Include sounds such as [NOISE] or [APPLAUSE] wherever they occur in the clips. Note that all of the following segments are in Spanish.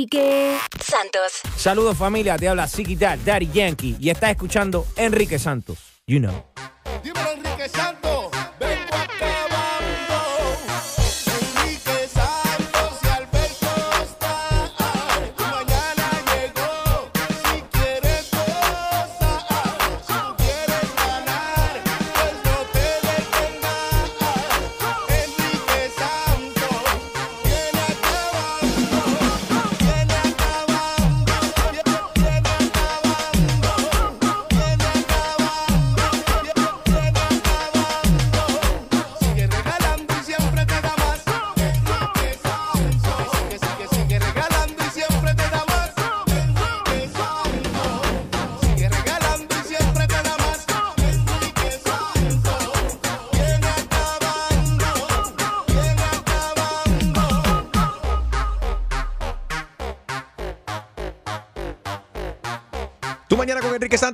Enrique Santos. Saludos familia, te habla Dad, Daddy Yankee y estás escuchando Enrique Santos. You know. Dímelo, Enrique Santos.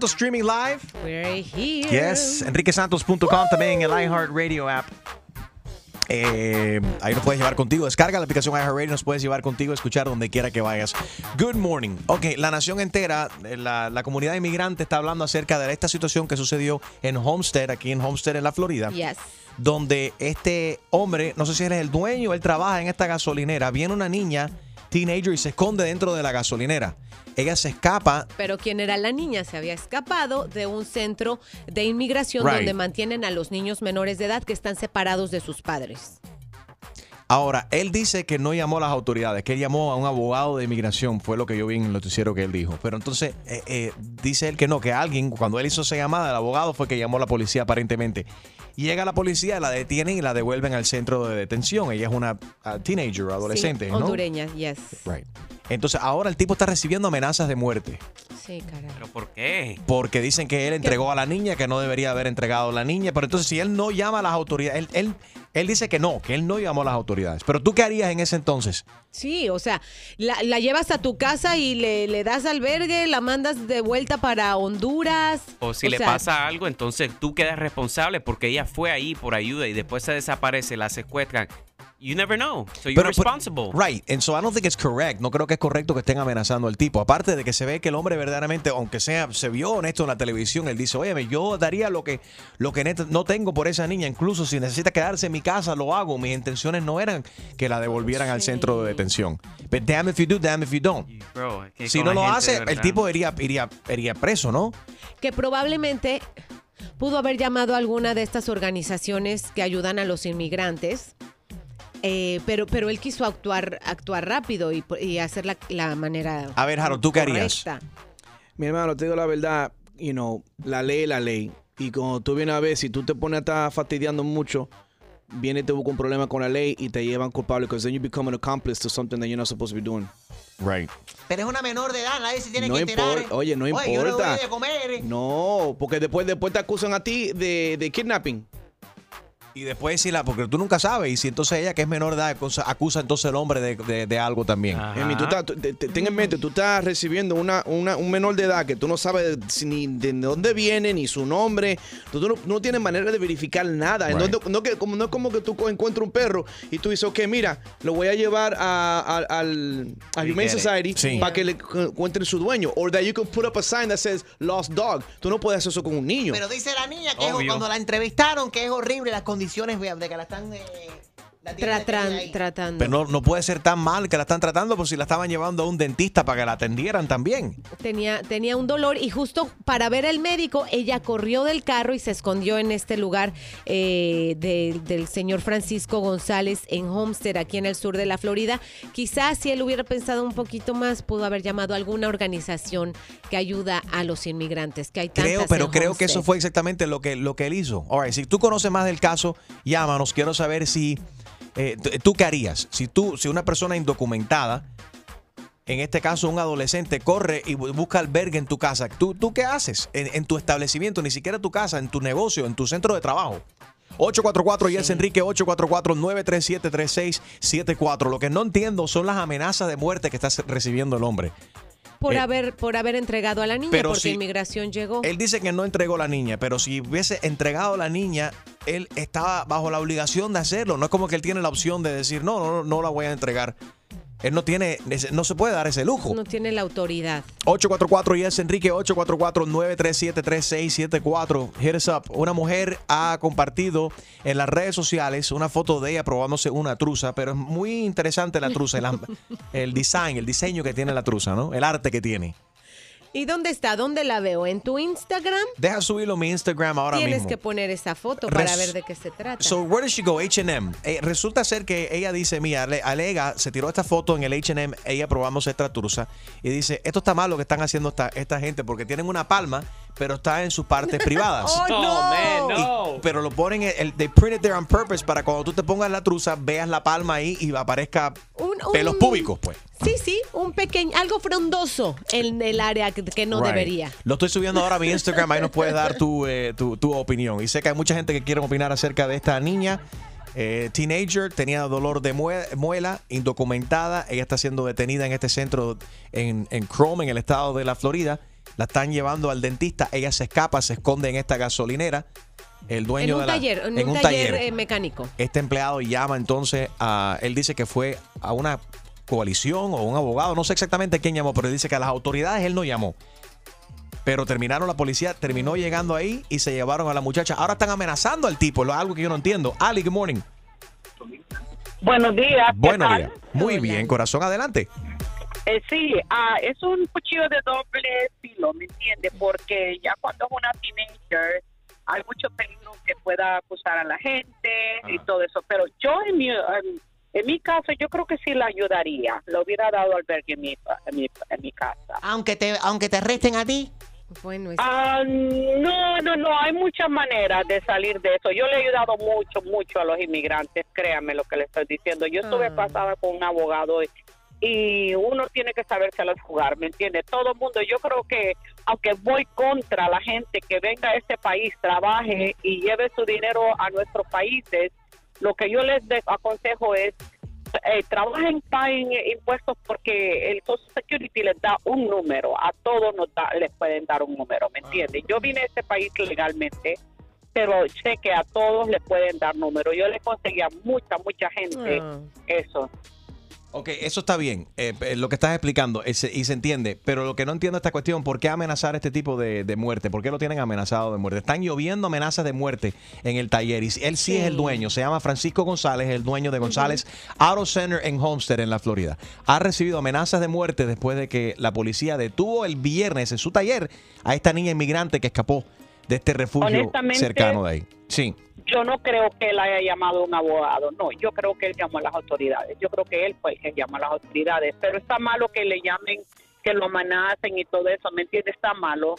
Santos streaming live. We're here. Yes, enriquesantos.com también en el iHeartRadio app. Eh, ahí nos puedes llevar contigo. Descarga la aplicación iHeartRadio, nos puedes llevar contigo escuchar donde quiera que vayas. Good morning. Ok, la nación entera, eh, la, la comunidad inmigrante está hablando acerca de esta situación que sucedió en Homestead, aquí en Homestead, en la Florida. Yes. Donde este hombre, no sé si él es el dueño, él trabaja en esta gasolinera. Viene una niña, teenager, y se esconde dentro de la gasolinera. Ella se escapa Pero quien era la niña se había escapado de un centro de inmigración Right. donde mantienen a los niños menores de edad que están separados de sus padres. Ahora, él dice que no llamó a las autoridades, que él llamó a un abogado de inmigración, fue lo que yo vi en el noticiero que él dijo. Pero entonces eh, eh, dice él que no, que alguien, cuando él hizo esa llamada, el abogado fue que llamó a la policía aparentemente. Llega la policía, la detienen y la devuelven al centro de detención. Ella es una ah, teenager, adolescente, Sí, ¿no? hondureña, yes. Right. Entonces ahora el tipo está recibiendo amenazas de muerte. Sí, caray. ¿Pero por qué? Porque dicen que él entregó a la niña, que no debería haber entregado a la niña. Pero entonces, si él no llama a las autoridades, él, él, él dice que no, que él no llamó a las autoridades. Pero tú, ¿qué harías en ese entonces? Sí, o sea, la, la llevas a tu casa y le, le das albergue, la mandas de vuelta para Honduras. O si le sea, pasa algo, entonces tú quedas responsable porque ella fue ahí por ayuda y después se desaparece, la secuestran. You never know. So you're responsible. Right, and so I don't think it's correct. No creo que es correcto que estén amenazando al tipo. Aparte de que se ve que el hombre verdaderamente, aunque sea, se vio honesto en la televisión, él dice, oye, yo daría lo que, lo que no tengo por esa niña. Incluso si necesita quedarse en mi casa, lo hago. Mis intenciones no eran que la devolvieran al centro de detención. But damn if you do, damn if you don't. Bro, Si no lo hace, el tipo iría, iría, iría preso, ¿no? que probablemente pudo haber llamado a alguna de estas organizaciones que ayudan a los inmigrantes, eh, pero, pero él quiso actuar, actuar rápido y, y hacer la, la manera. A ver, Harold, ¿tú qué harías? Mi hermano, te digo la verdad, you know, la ley es la ley. Y cuando tú vienes a ver, si tú te pones a estar fastidiando mucho, viene y te busca un problema con la ley y te llevan culpable, because then you become an accomplice to something that you're not supposed to be doing. Right. Pero es una menor de edad, nadie se tiene No que enterar. oye, no yo importa. comer. No, porque después, después te acusan a ti de, de kidnapping. Y después si la, porque tú nunca sabes, y si entonces ella que es menor de edad acusa, acusa entonces el hombre de, de- de algo también. Emi, tú estás- tú- te- te- ten en mente, tú estás recibiendo una, una- un menor de edad que tú no sabes si- ni de dónde viene, ni su nombre. Tú, tú no, no tienes manera de verificar nada. Right. No, no que- como, no es como que tú encuentras un perro y tú dices, ok, mira, lo voy a llevar a, a- al a You Humane. Society Sí. para que le cu- encuentren su dueño. O that you can put up a sign that says lost dog. Tú no puedes hacer eso con un niño. Pero dice la niña que Obvio. cuando la entrevistaron que es horrible las condiciones de que la están... eh, tratando. Pero no, no puede ser tan mal que la están tratando por si la estaban llevando a un dentista para que la atendieran también. Tenía, tenía un dolor y justo para ver al médico, ella corrió del carro y se escondió en este lugar eh, de- del señor Francisco González en Homestead, aquí en el sur de la Florida. Quizás si él hubiera pensado un poquito más, pudo haber llamado a alguna organización que ayuda a los inmigrantes, que hay tantas Creo, pero en creo que eso fue exactamente lo que, lo que él hizo. All right, si tú conoces más del caso, llámanos. Quiero saber si. Eh, ¿Tú qué harías? Si tú, si una persona indocumentada, en este caso un adolescente, corre y bu- busca albergue en tu casa, ¿tú, tú qué haces en, tu establecimiento? Ni siquiera tu casa, en tu negocio, en tu centro de trabajo. 844 Yes Enrique 844-937-3674. Lo que no entiendo son las amenazas de muerte que está recibiendo el hombre. Por, eh, haber, por haber entregado a la niña, pero porque si- inmigración llegó. Él dice que no entregó la niña, pero si hubiese entregado la niña, él estaba bajo la obligación de hacerlo. No es como que él tiene la opción de decir, no, no, no la voy a entregar. Él no tiene, no se puede dar ese lujo. No tiene la autoridad. 844 yes Enrique 844-937-3674. Hit us up. Una mujer ha compartido en las redes sociales una foto de ella probándose una truza, pero es muy interesante la truza, el, [LAUGHS] el design, el diseño que tiene la truza, ¿no? El arte que tiene. ¿Y dónde está? ¿Dónde la veo? ¿En tu Instagram? Deja subirlo a mi Instagram ahora Tienes mismo. que poner esa foto para Res- ver de qué se trata. So, where does she go? H&M. Eh, resulta ser que ella dice, mira, ale- alega, se tiró esta foto en el H&M, ella probándose esta truza, y dice, esto está mal lo que están haciendo esta, esta gente, porque tienen una palma, pero está en sus partes privadas. [LAUGHS] ¡Oh, no! man, Y- no. pero lo ponen, el, el- they print it there on purpose para cuando tú te pongas la truza, veas la palma ahí y aparezca Un- un- pelos públicos, pues. Sí, sí, un pequeño, algo frondoso en el área que, que no Right. debería. Lo estoy subiendo ahora a mi Instagram, ahí nos puedes dar tu, eh, tu, tu opinión. Y sé que hay mucha gente que quiere opinar acerca de esta niña. eh, teenager, tenía dolor de mue- muela, indocumentada. Ella está siendo detenida en este centro en, en Chrome, en el estado de la Florida. La están llevando al dentista. Ella se escapa, se esconde en esta gasolinera. El dueño En un de la- taller, en, un, taller, eh, mecánico. este empleado llama entonces a. Él dice que fue a una coalición o un abogado, no sé exactamente quién llamó, pero él dice que a las autoridades él no llamó. Pero terminaron, la policía terminó llegando ahí y se llevaron a la muchacha. Ahora están amenazando al tipo, lo- algo que yo no entiendo. Ali, good morning. Buenos días. ¿qué Buenos días. Muy bien, corazón, adelante. Eh, sí, ah, es un cuchillo de doble filo, ¿me entiende? Porque ya cuando es una teenager hay mucho peligro que pueda acusar a la gente y todo eso. Pero yo en mi, en, en mi caso yo creo que sí la ayudaría. Le hubiera dado albergue en mi, en mi, en mi casa. Aunque te, aunque te arresten a ti. Bueno, es- Ah, no, no, no, hay muchas maneras de salir de eso. Yo le he ayudado mucho, mucho a los inmigrantes, créanme lo que le estoy diciendo. Yo estuve Ah. pasada con un abogado y, uno tiene que sabérselas jugar, ¿me entiende? Todo el mundo, yo creo que aunque voy contra la gente que venga a este país, trabaje y lleve su dinero a nuestros países, lo que yo les aconsejo es eh, trabajen, paguen impuestos porque el Social Security les da un número, a todos nos da- les pueden dar un número, ¿me entiendes? Yo vine a este país legalmente, pero sé que a todos les pueden dar número. Yo le conseguí a mucha, mucha gente Ah. eso. Ok, eso está bien, eh, eh, lo que estás explicando, ese- y se entiende, pero lo que no entiendo esta cuestión, ¿por qué amenazar este tipo de, de muerte? ¿Por qué lo tienen amenazado de muerte? Están lloviendo amenazas de muerte en el taller y él sí, es el dueño, se llama Francisco González, el dueño de González Auto Center en Homestead, en la Florida. Ha recibido amenazas de muerte después de que la policía detuvo el viernes en su taller a esta niña inmigrante que escapó de este refugio cercano de ahí. Sí. Yo no creo que él haya llamado a un abogado, no, yo creo que él llamó a las autoridades, yo creo que él fue el que llamó a las autoridades, pero está malo que le llamen, que lo amenacen y todo eso, ¿me entiendes? Está malo,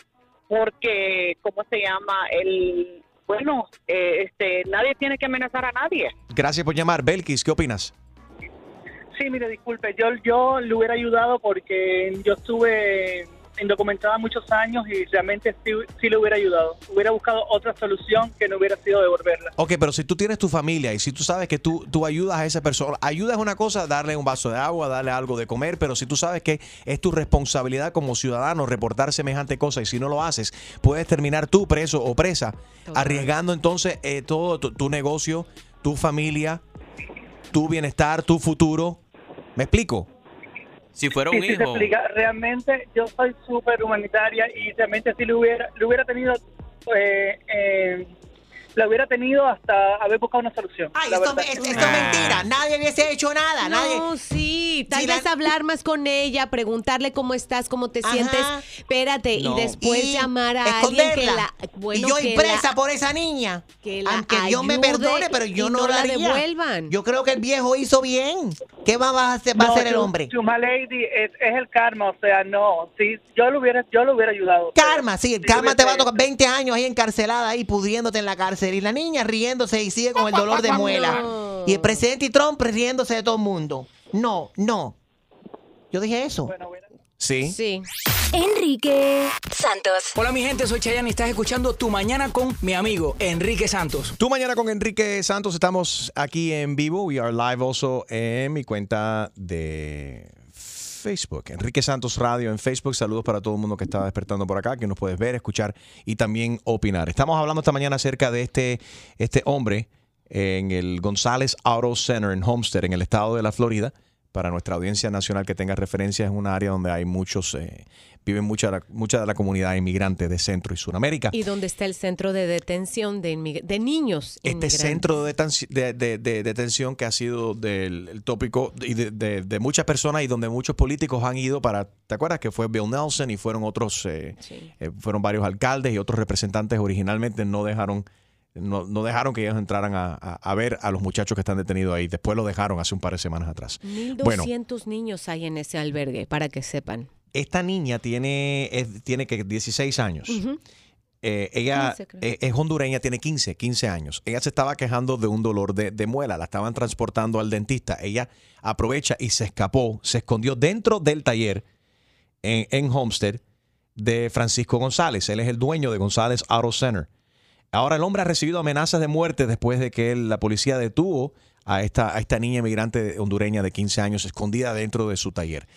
porque, ¿cómo se llama? El, bueno, eh, este, nadie tiene que amenazar a nadie. Gracias por llamar. Belkis, ¿qué opinas? Sí, mire, disculpe, yo, yo le hubiera ayudado porque yo estuve indocumentada muchos años y realmente sí, sí le hubiera ayudado. Hubiera buscado otra solución que no hubiera sido devolverla. Ok, pero si tú tienes tu familia y si tú sabes que tú, tú ayudas a esa persona, ayuda es una cosa, darle un vaso de agua, darle algo de comer, pero si tú sabes que es tu responsabilidad como ciudadano reportar semejante cosa y si no lo haces, puedes terminar tú preso o presa, arriesgando entonces eh, todo tu, tu negocio, tu familia, tu bienestar, tu futuro. ¿Me explico? Si fuera un hijo. explica. Realmente yo soy súper humanitaria y realmente sí le hubiera, le hubiera tenido, eh, eh, la hubiera tenido hasta haber buscado una solución. Ay, la esto, es, esto es mentira. Nadie hubiese hecho nada. Nadie. No, sí, tal vez la- hablar más con ella, preguntarle cómo estás, cómo te Ajá. sientes. Espérate, No. y después Y llamar a alguien que la. Bueno, y yo impresa la- por esa niña. que la Aunque Dios me perdone, pero yo no, no la la haría. devuelvan. Yo creo que el viejo hizo bien. ¿Qué va a hacer, va a hacer el hombre? Chuma Lady es, es el karma, o sea, no. Sí, yo lo hubiera, yo lo hubiera ayudado. Karma, sí, el Si karma te va a tocar 20 años ahí encarcelada, ahí pudriéndote en la cárcel. Y la niña riéndose y sigue con el dolor de [LAUGHS] muela. No. Y el presidente Trump riéndose de todo el mundo. No, no. Yo dije eso. Bueno, bueno. Sí. Sí. Enrique Santos. Hola mi gente, soy Chayanne y estás escuchando Tu Mañana con mi amigo Enrique Santos. Tú mañana con Enrique Santos estamos aquí en vivo. We are live also en mi cuenta de Facebook. Enrique Santos Radio en Facebook. Saludos para todo el mundo que está despertando por acá, que nos puedes ver, escuchar y también opinar. Estamos hablando esta mañana acerca de este, este hombre en el González Auto Center en Homestead, en el estado de la Florida. para nuestra audiencia nacional que tenga referencia, es una área donde hay muchos, eh, viven mucha, mucha de la comunidad inmigrante de Centro y Sudamérica. Y donde está el centro de detención de, de niños Este inmigrantes. centro de, detenci- de- de- de detención que ha sido del el tópico y de, muchas personas y donde muchos políticos han ido para, ¿te acuerdas? Que fue Bill Nelson y fueron otros, eh, eh, fueron varios alcaldes y otros representantes originalmente no dejaron, no, no dejaron que ellos entraran a, a- a ver a los muchachos que están detenidos ahí. Después lo dejaron hace un par de semanas atrás. 1200 niños hay en ese albergue, para que sepan. Esta niña tiene, es- tiene que 16 años. Eh, ella 15 creo. eh, es hondureña, tiene 15, 15 años. Ella se estaba quejando de un dolor de, de muela, la estaban transportando al dentista. Ella aprovecha y se escapó, se escondió dentro del taller en, en Homestead de Francisco González. Él es el dueño de González Auto Center. Ahora el hombre ha recibido amenazas de muerte después de que él- la policía detuvo a esta, a esta niña migrante hondureña de 15 años escondida dentro de su taller.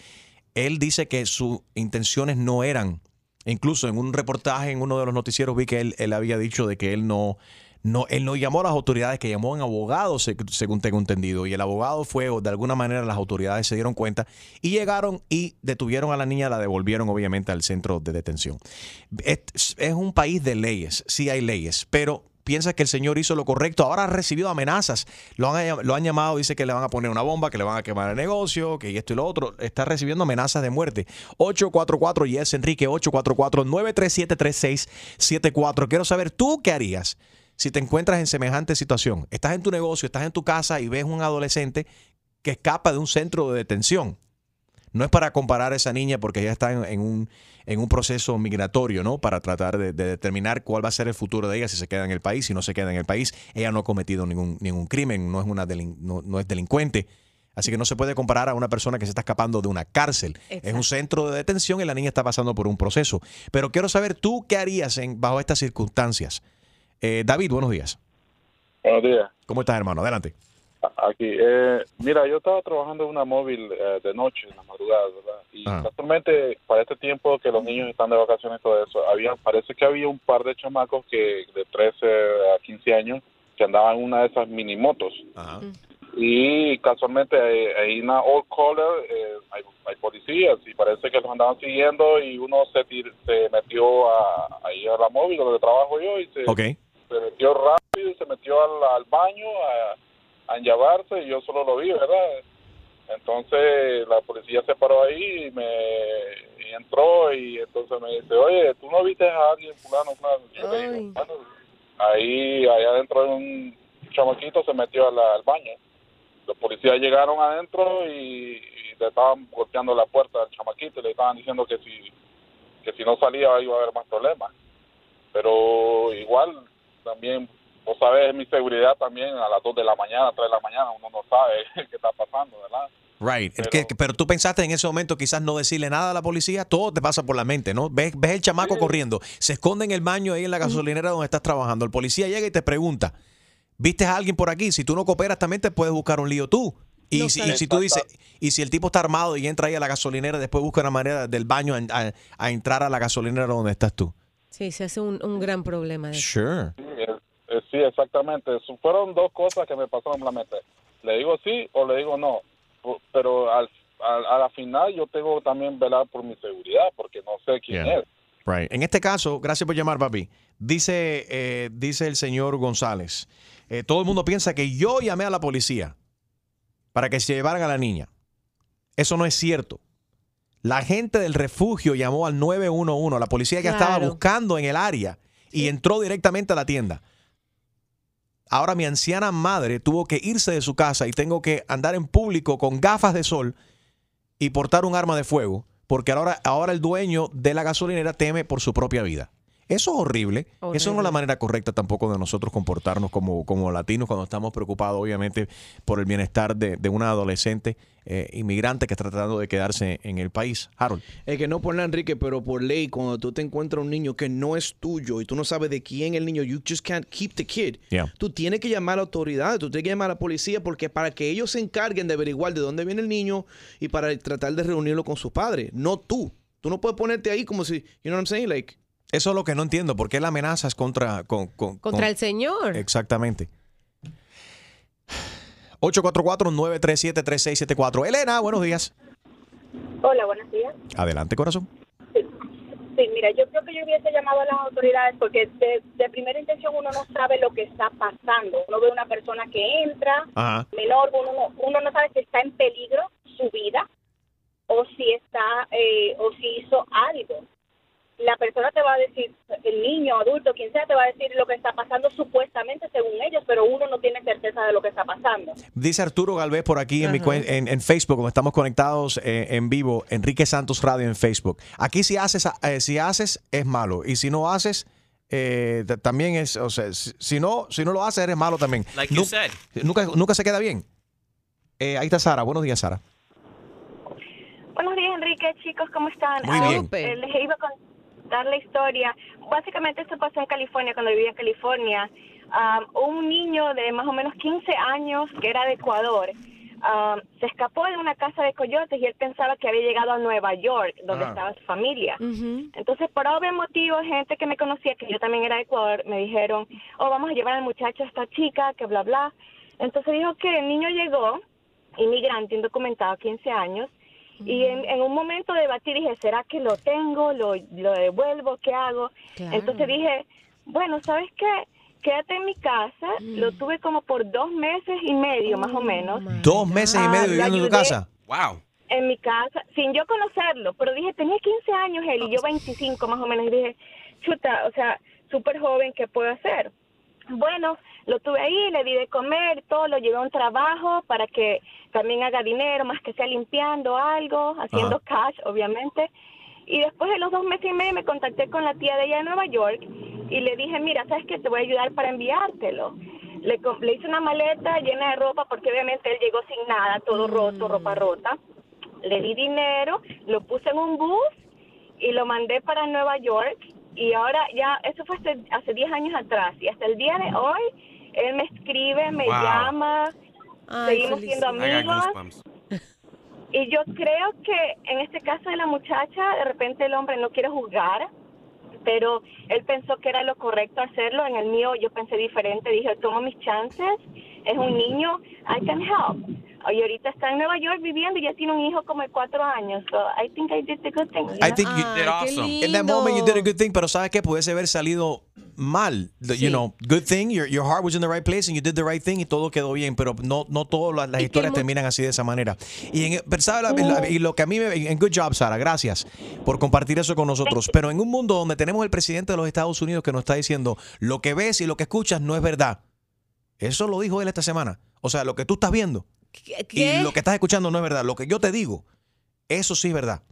Él dice que sus intenciones no eran, incluso en un reportaje en uno de los noticieros vi que él, él había dicho de que él no, no, él no llamó a las autoridades, que llamó a un abogado, se- según tengo entendido. Y el abogado fue, o de alguna manera las autoridades se dieron cuenta y llegaron y detuvieron a la niña, la devolvieron obviamente al centro de detención. Es, es un país de leyes, sí hay leyes, pero piensa que el señor hizo lo correcto. Ahora ha recibido amenazas. Lo han, lo han llamado, dice que le van a poner una bomba, que le van a quemar el negocio, que esto y lo otro. Está recibiendo amenazas de muerte. 844 Yes Enrique 844-937-3674. Quiero saber tú qué harías si te encuentras en semejante situación. Estás en tu negocio, estás en tu casa y ves un adolescente que escapa de un centro de detención. No es para comparar a esa niña porque ella está en, en un, en un proceso migratorio, ¿no? Para tratar de, de determinar cuál va a ser el futuro de ella, si se queda en el país, si no se queda en el país. Ella no ha cometido ningún, ningún crimen, no es, una delin- no, no es delincuente. Así que no se puede comparar a una persona que se está escapando de una cárcel. Es un centro de detención y la niña está pasando por un proceso. Pero quiero saber tú qué harías en, bajo estas circunstancias. Eh, David, buenos días. Buenos días. ¿Cómo estás, hermano? Adelante. Aquí, eh, mira, yo estaba trabajando en una móvil eh, de noche, en la madrugada, ¿verdad? Y Ah. casualmente, para este tiempo que los niños están de vacaciones y todo eso, había, parece que había un par de chamacos que de 13 a 15 años que andaban en una de esas mini motos. Y casualmente ahí ahí en una old caller eh, hay, hay policías y parece que los andaban siguiendo y uno se, tir- se metió a, ahí a la móvil donde trabajo yo y se, metió rápido, se metió al, al baño a, a enllavarse y yo solo lo vi, ¿verdad? Entonces la policía se paró ahí y me y entró y entonces me dice, oye, ¿tú no viste a alguien fulano? fulano?" Yo le digo, "Bueno". ahí, ahí adentro de un chamaquito se metió a la- al baño. Los policías llegaron adentro y, y le estaban golpeando la puerta al chamaquito y le estaban diciendo que si, que si no salía iba a haber más problemas. Pero igual también, vos sabes, mi seguridad también a las 2 de la mañana, 3 de la mañana, uno no sabe [LAUGHS] qué está pasando, ¿verdad? Right. Es que- pero tú pensaste en ese momento quizás no decirle nada a la policía, todo te pasa por la mente, ¿no? Ves, ves el chamaco corriendo, se esconde en el baño ahí en la gasolinera donde estás trabajando. El policía llega y te pregunta, ¿viste a alguien por aquí? Si tú no cooperas también te puedes buscar un lío tú. Y, No si, y si tú dices, y si el tipo está armado y entra ahí a la gasolinera, después busca una manera del baño a, a- a entrar a la gasolinera donde estás tú. Sí, se hace un, un gran problema. de. Sure. Eh, sí, exactamente. Fueron dos cosas que me pasaron la mente. Le digo sí o le digo no. Pero al, al- a la final yo tengo que también velar por mi seguridad porque no sé quién Yeah. es. Right. En este caso, gracias por llamar, papi. Dice, eh, dice el señor González, eh, todo el mundo piensa que yo llamé a la policía para que se llevaran a la niña. Eso no es cierto. La gente del refugio llamó al 911, la policía que estaba buscando en el área y entró directamente a la tienda. Ahora mi anciana madre tuvo que irse de su casa y tengo que andar en público con gafas de sol y portar un arma de fuego porque ahora, ahora el dueño de la gasolinera teme por su propia vida. Eso es horrible. Eso no es la manera correcta tampoco de nosotros comportarnos como, como latinos cuando estamos preocupados, obviamente, por el bienestar de, de una adolescente eh, inmigrante que está tratando de quedarse en el país. Harold. Es que no por nada, Enrique, pero por ley, cuando tú te encuentras un niño que no es tuyo y tú no sabes de quién es el niño, you just can't keep the kid. Yeah. Tú tienes que llamar a la autoridad, tú tienes que llamar a la policía porque para que ellos se encarguen de averiguar de dónde viene el niño y para tratar de reunirlo con sus padres, no tú. Tú no puedes ponerte ahí como si, you know what I'm saying, like Eso es lo que no entiendo. ¿Por qué la amenazas contra... Con, con- Contra con- el señor. Exactamente. 844-937-3674. Elena, buenos días. Hola, buenos días. Adelante, corazón. Sí, mira, yo creo que yo hubiese llamado a las autoridades porque de, de primera intención uno no sabe lo que está pasando. Uno ve una persona que entra, Ajá. menor, uno no, uno no sabe si está en peligro su vida o si está eh, o si hizo algo. La persona te va a decir, el niño, adulto, quien sea, te va a decir lo que está pasando supuestamente según ellos, pero uno no tiene certeza de lo que está pasando. Dice Arturo Galvez por aquí en, mi cuen- en, en Facebook, como estamos conectados eh, en vivo, Enrique Santos Radio en Facebook. Aquí si haces, eh, si haces es malo y si no haces eh, también es, o sea, si, si no, si no lo haces eres malo también. Like you Nu- said. Nunca, nunca se queda bien. Eh, ahí está Sara. Buenos días, Sara. Buenos días, Enrique. Chicos, ¿cómo están? Muy bien. eh, les iba a contar la historia. Básicamente esto pasó en California, cuando vivía en California. Um, un niño de más o menos 15 años, que era de Ecuador, um, se escapó de una casa de coyotes y él pensaba que había llegado a Nueva York, donde Ah. estaba su familia. Entonces, por obvio motivo, gente que me conocía, que yo también era de Ecuador, me dijeron, oh, vamos a llevar al muchacho a esta chica, que bla, bla. Entonces dijo que el niño llegó, inmigrante, indocumentado, 15 años, y en, en un momento debatí, dije, ¿será que lo tengo? ¿Lo, lo devuelvo? ¿Qué hago? Claro. Entonces dije, bueno, ¿sabes qué? Quédate en mi casa. Mm. Lo tuve como por dos meses y medio, más o menos. Dos meses y medio viviendo en tu casa. Wow. En mi casa, sin yo conocerlo. Pero dije, tenía 15 años él y yo 25 más o menos. Y dije, chuta, o sea, súper joven, ¿qué puedo hacer? Bueno, lo tuve ahí, le di de comer, todo, lo llevé a un trabajo para que también haga dinero, más que sea limpiando algo, haciendo cash, obviamente. Y después de los dos meses y medio me contacté con la tía de ella de Nueva York y le dije, mira, ¿sabes qué? Te voy a ayudar para enviártelo. Le, le hice una maleta llena de ropa porque obviamente él llegó sin nada, todo roto, ropa rota. Le di dinero, lo puse en un bus y lo mandé para Nueva York y ahora ya, eso fue hace, hace 10 años atrás. Y hasta el día de hoy él me escribe, me Wow. llama, Ay, seguimos siendo amigos. [LAUGHS] y yo creo que en este caso de la muchacha, de repente el hombre no quiere juzgar, pero él pensó que era lo correcto hacerlo. En el mío yo pensé diferente, dije, tomo mis chances, es un niño, I can help. Y ahorita está en Nueva York viviendo y ya tiene un hijo como de cuatro años. So I think I did the good thing. you I think you did awesome. In that moment you did a good thing, pero sabes que pudiese haber salido mal. The- You Sí. know, good thing, your, your heart was in the right place and you did the right thing y todo quedó bien, pero no no todas las, historias terminan así de esa manera. Y en, pero ¿sabe la- la- y lo que a mí me en good job Sara, gracias por compartir eso con nosotros, [LAUGHS] pero en un mundo donde tenemos el presidente de los Estados Unidos que nos está diciendo lo que ves y lo que escuchas no es verdad. Eso lo dijo él esta semana. O sea, lo que tú estás viendo ¿Qué? y lo que estás escuchando no es verdad. Lo que yo te digo, eso sí es verdad.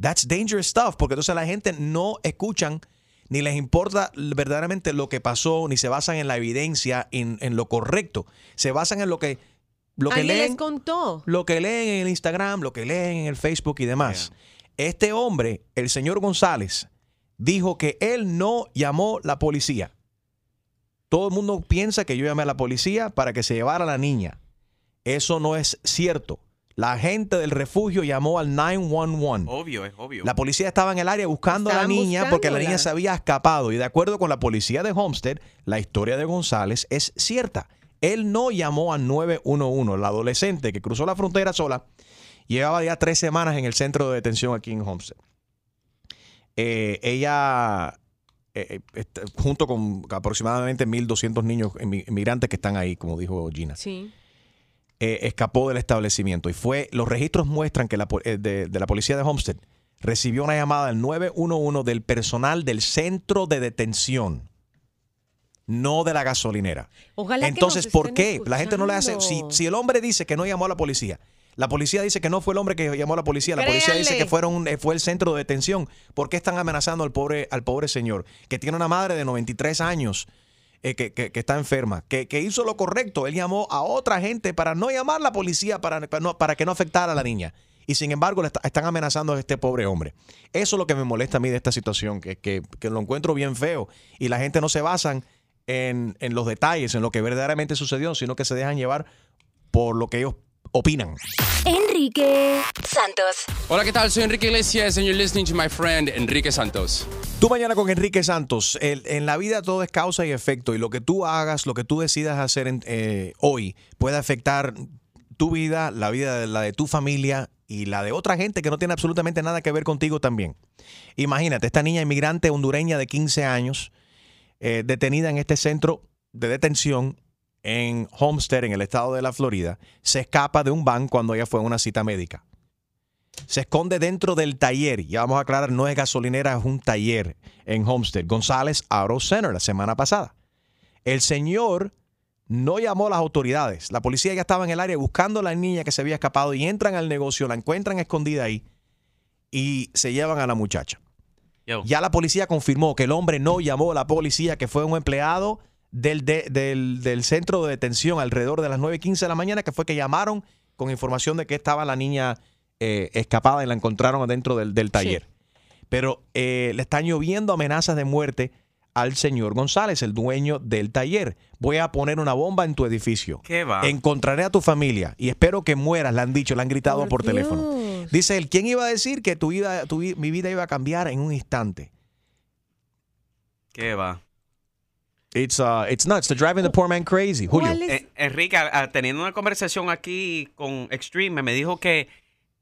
That's dangerous stuff, porque entonces la gente no escuchan ni les importa verdaderamente lo que pasó, ni se basan en la evidencia, en, en lo correcto. Se basan en lo que, lo que Alguien les leen, contó. lo que leen en el Instagram, lo que leen en el Facebook y demás. Este hombre, el señor González, dijo que él no llamó la policía. Todo el mundo piensa que yo llamé a la policía para que se llevara a la niña. Eso no es cierto. La gente del refugio llamó al 911. Obvio, es obvio. La policía estaba en el área buscando a la niña porque la niña se había escapado. Y de acuerdo con la policía de Homestead, la historia de González es cierta. Él no llamó al 911. La adolescente que cruzó la frontera sola llevaba ya tres semanas en el centro de detención aquí en Homestead. Eh, ella, eh, eh, junto con aproximadamente 1.200 niños inmi- inmigrantes que están ahí, como dijo Gina Sí. Eh, escapó del establecimiento y fue los registros muestran que la, eh, de, de la policía de Homestead recibió una llamada del 911 del personal del centro de detención no de la gasolinera Ojalá entonces ¿por qué? la gente no le hace si, si el hombre dice que no llamó a la policía la policía dice que no fue el hombre que llamó a la policía. La policía dice que fueron, eh, fue el centro de detención. ¿Por qué están amenazando al pobre, al pobre señor? Que tiene una madre de 93 años eh, que, que- está enferma, que, que hizo lo correcto. Él llamó a otra gente para no llamar a la policía, para, para que no afectara a la niña. Y sin embargo, le está- están amenazando a este pobre hombre. Eso es lo que me molesta a mí de esta situación, que lo encuentro bien feo. Y la gente no se basan en, en los detalles, en lo que verdaderamente sucedió, sino que se dejan llevar por lo que ellos opinan. Enrique Santos. Hola, ¿qué tal? Soy Enrique Iglesias and you're listening to my friend Enrique Santos. Tú mañana con Enrique Santos. El- en la vida todo es causa y efecto y lo que tú hagas, lo que tú decidas hacer en- eh, hoy puede afectar tu vida, la vida de la de tu familia y la de otra gente que no tiene absolutamente nada que ver contigo también. Imagínate, esta niña inmigrante hondureña de 15 años eh, detenida en este centro de detención en Homestead, en el estado de la Florida, se escapa de un van cuando ella fue a una cita médica se esconde dentro del taller. Ya vamos a aclarar, no es gasolinera, es un taller en Homestead. González Auto Center la semana pasada. El señor no llamó a las autoridades. La policía ya estaba en el área buscando a la niña que se había escapado y entran al negocio, la encuentran escondida ahí y se llevan a la muchacha. Ya la policía confirmó que el hombre no llamó a la policía, que fue un empleado del, de- del, del centro de detención alrededor de las 9.15 de la mañana, que fue que llamaron con información de que estaba la niña eh, escapada y la encontraron adentro del, del taller. Pero eh, le están lloviendo amenazas de muerte al señor González, el dueño del taller. Voy a poner una bomba en tu edificio. ¿Qué va? Encontraré a tu familia y espero que mueras, le han dicho, le han gritado por, teléfono. Dice él, ¿quién iba a decir que tu vida, tu mi vida iba a cambiar en un instante? ¿Qué va? It's, uh, it's nuts. They're driving the poor man crazy. Julio. Eh, Enrique, a- a- teniendo una conversación aquí con Extreme, me dijo que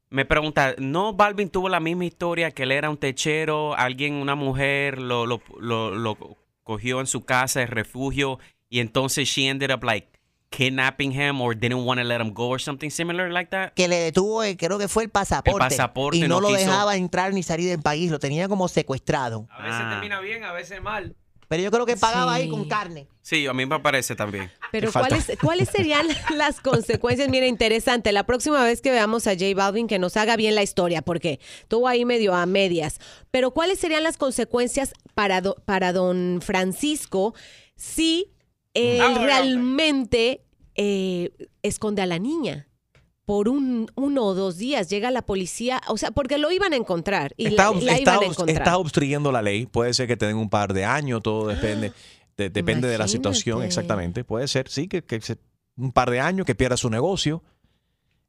me pregunta, ¿no Balvin tuvo la misma historia que él era un techero, alguien, una mujer, lo, lo, lo, lo cogió en su casa de refugio y entonces she ended up like kidnapping him or didn't want to let him go or something similar like that? Que le detuvo, eh, creo que fue el pasaporte. El pasaporte y no, no lo quiso- dejaba entrar ni salir del país, lo tenía como secuestrado. A veces termina bien, a veces mal. Pero yo creo que pagaba ahí con carne. Sí, a mí me parece también. Pero ¿cuáles, ¿cuáles serían [LAUGHS] las consecuencias? Mira, interesante. La próxima vez que veamos a J Balvin, que nos haga bien la historia, porque estuvo ahí medio a medias. Pero ¿cuáles serían las consecuencias para, do- para don Francisco si él Ah, realmente eh, esconde a la niña? Por un, uno o dos días llega la policía, o sea, porque lo iban a encontrar y Está, la, la está- iban a encontrar. está obstruyendo la ley. Puede ser que te den un par de años, todo depende, de- depende de la situación, exactamente. Puede ser, sí, que, que se- un par de años, que pierda su negocio.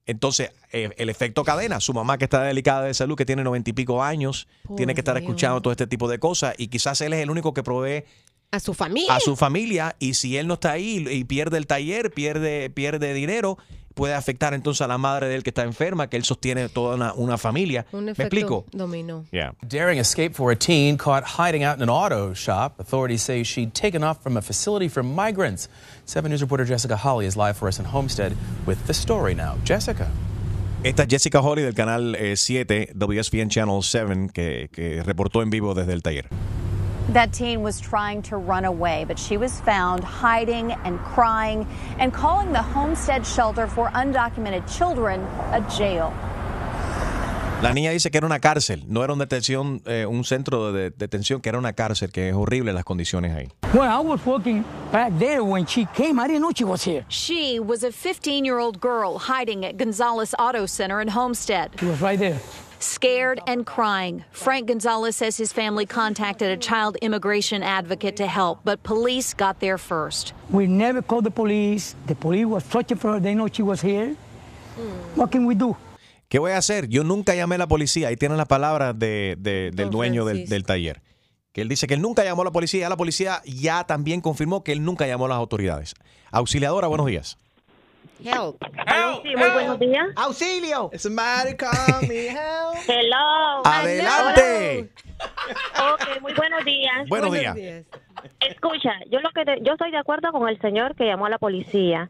Entonces, eh, el efecto cadena, su mamá que está delicada de salud, que tiene noventa y pico años, tiene que estar Dios. escuchando todo este tipo de cosas y quizás él es el único que provee a su familia. a su familia y si él no está ahí y pierde el taller, pierde, pierde dinero, puede afectar entonces a la madre de él que está enferma, que él sostiene toda una, una familia. Un ¿Me explico? dominó. Yeah. Daring escape for a teen caught hiding out in an auto shop. Authorities say she'd taken off from a facility for migrants. 7 News reporter Jessica Holly is live for us in Homestead with the story now. Jessica. Esta es Jessica Holly del canal eh, 7, WSPN Channel 7, que, que reportó en vivo desde el taller. That teen was trying to run away, but she was found hiding and crying and calling the Homestead Shelter for Undocumented Children a jail. La niña dice que era una cárcel, no era una detención, eh, un centro de detención, que era una cárcel, que es horrible las condiciones ahí. Well, I was working back there when she came. I didn't know she was here. She was a 15 year old girl hiding at Gonzalez Auto Center in Homestead. She was right there. Scared and crying, Frank Gonzalez says his family contacted a child immigration advocate to help, but police got there first. We never called the police. The police was searching for her. They know she was here. What can we do? ¿Qué voy a hacer? Yo nunca llamé a la policía. Ahí tienen las palabras de- de- del dueño del, del taller. Que él dice que él nunca llamó a la policía. La policía ya también confirmó que él nunca llamó a las autoridades. Auxiliadora, buenos días. Help. Sí, muy buenos días. ¡Auxilio! Somebody call me help. [LAUGHS] Hello. ¡Adelante! Ok, muy buenos días. Buenos días. Escucha, yo lo que yo estoy de acuerdo con el señor que llamó a la policía.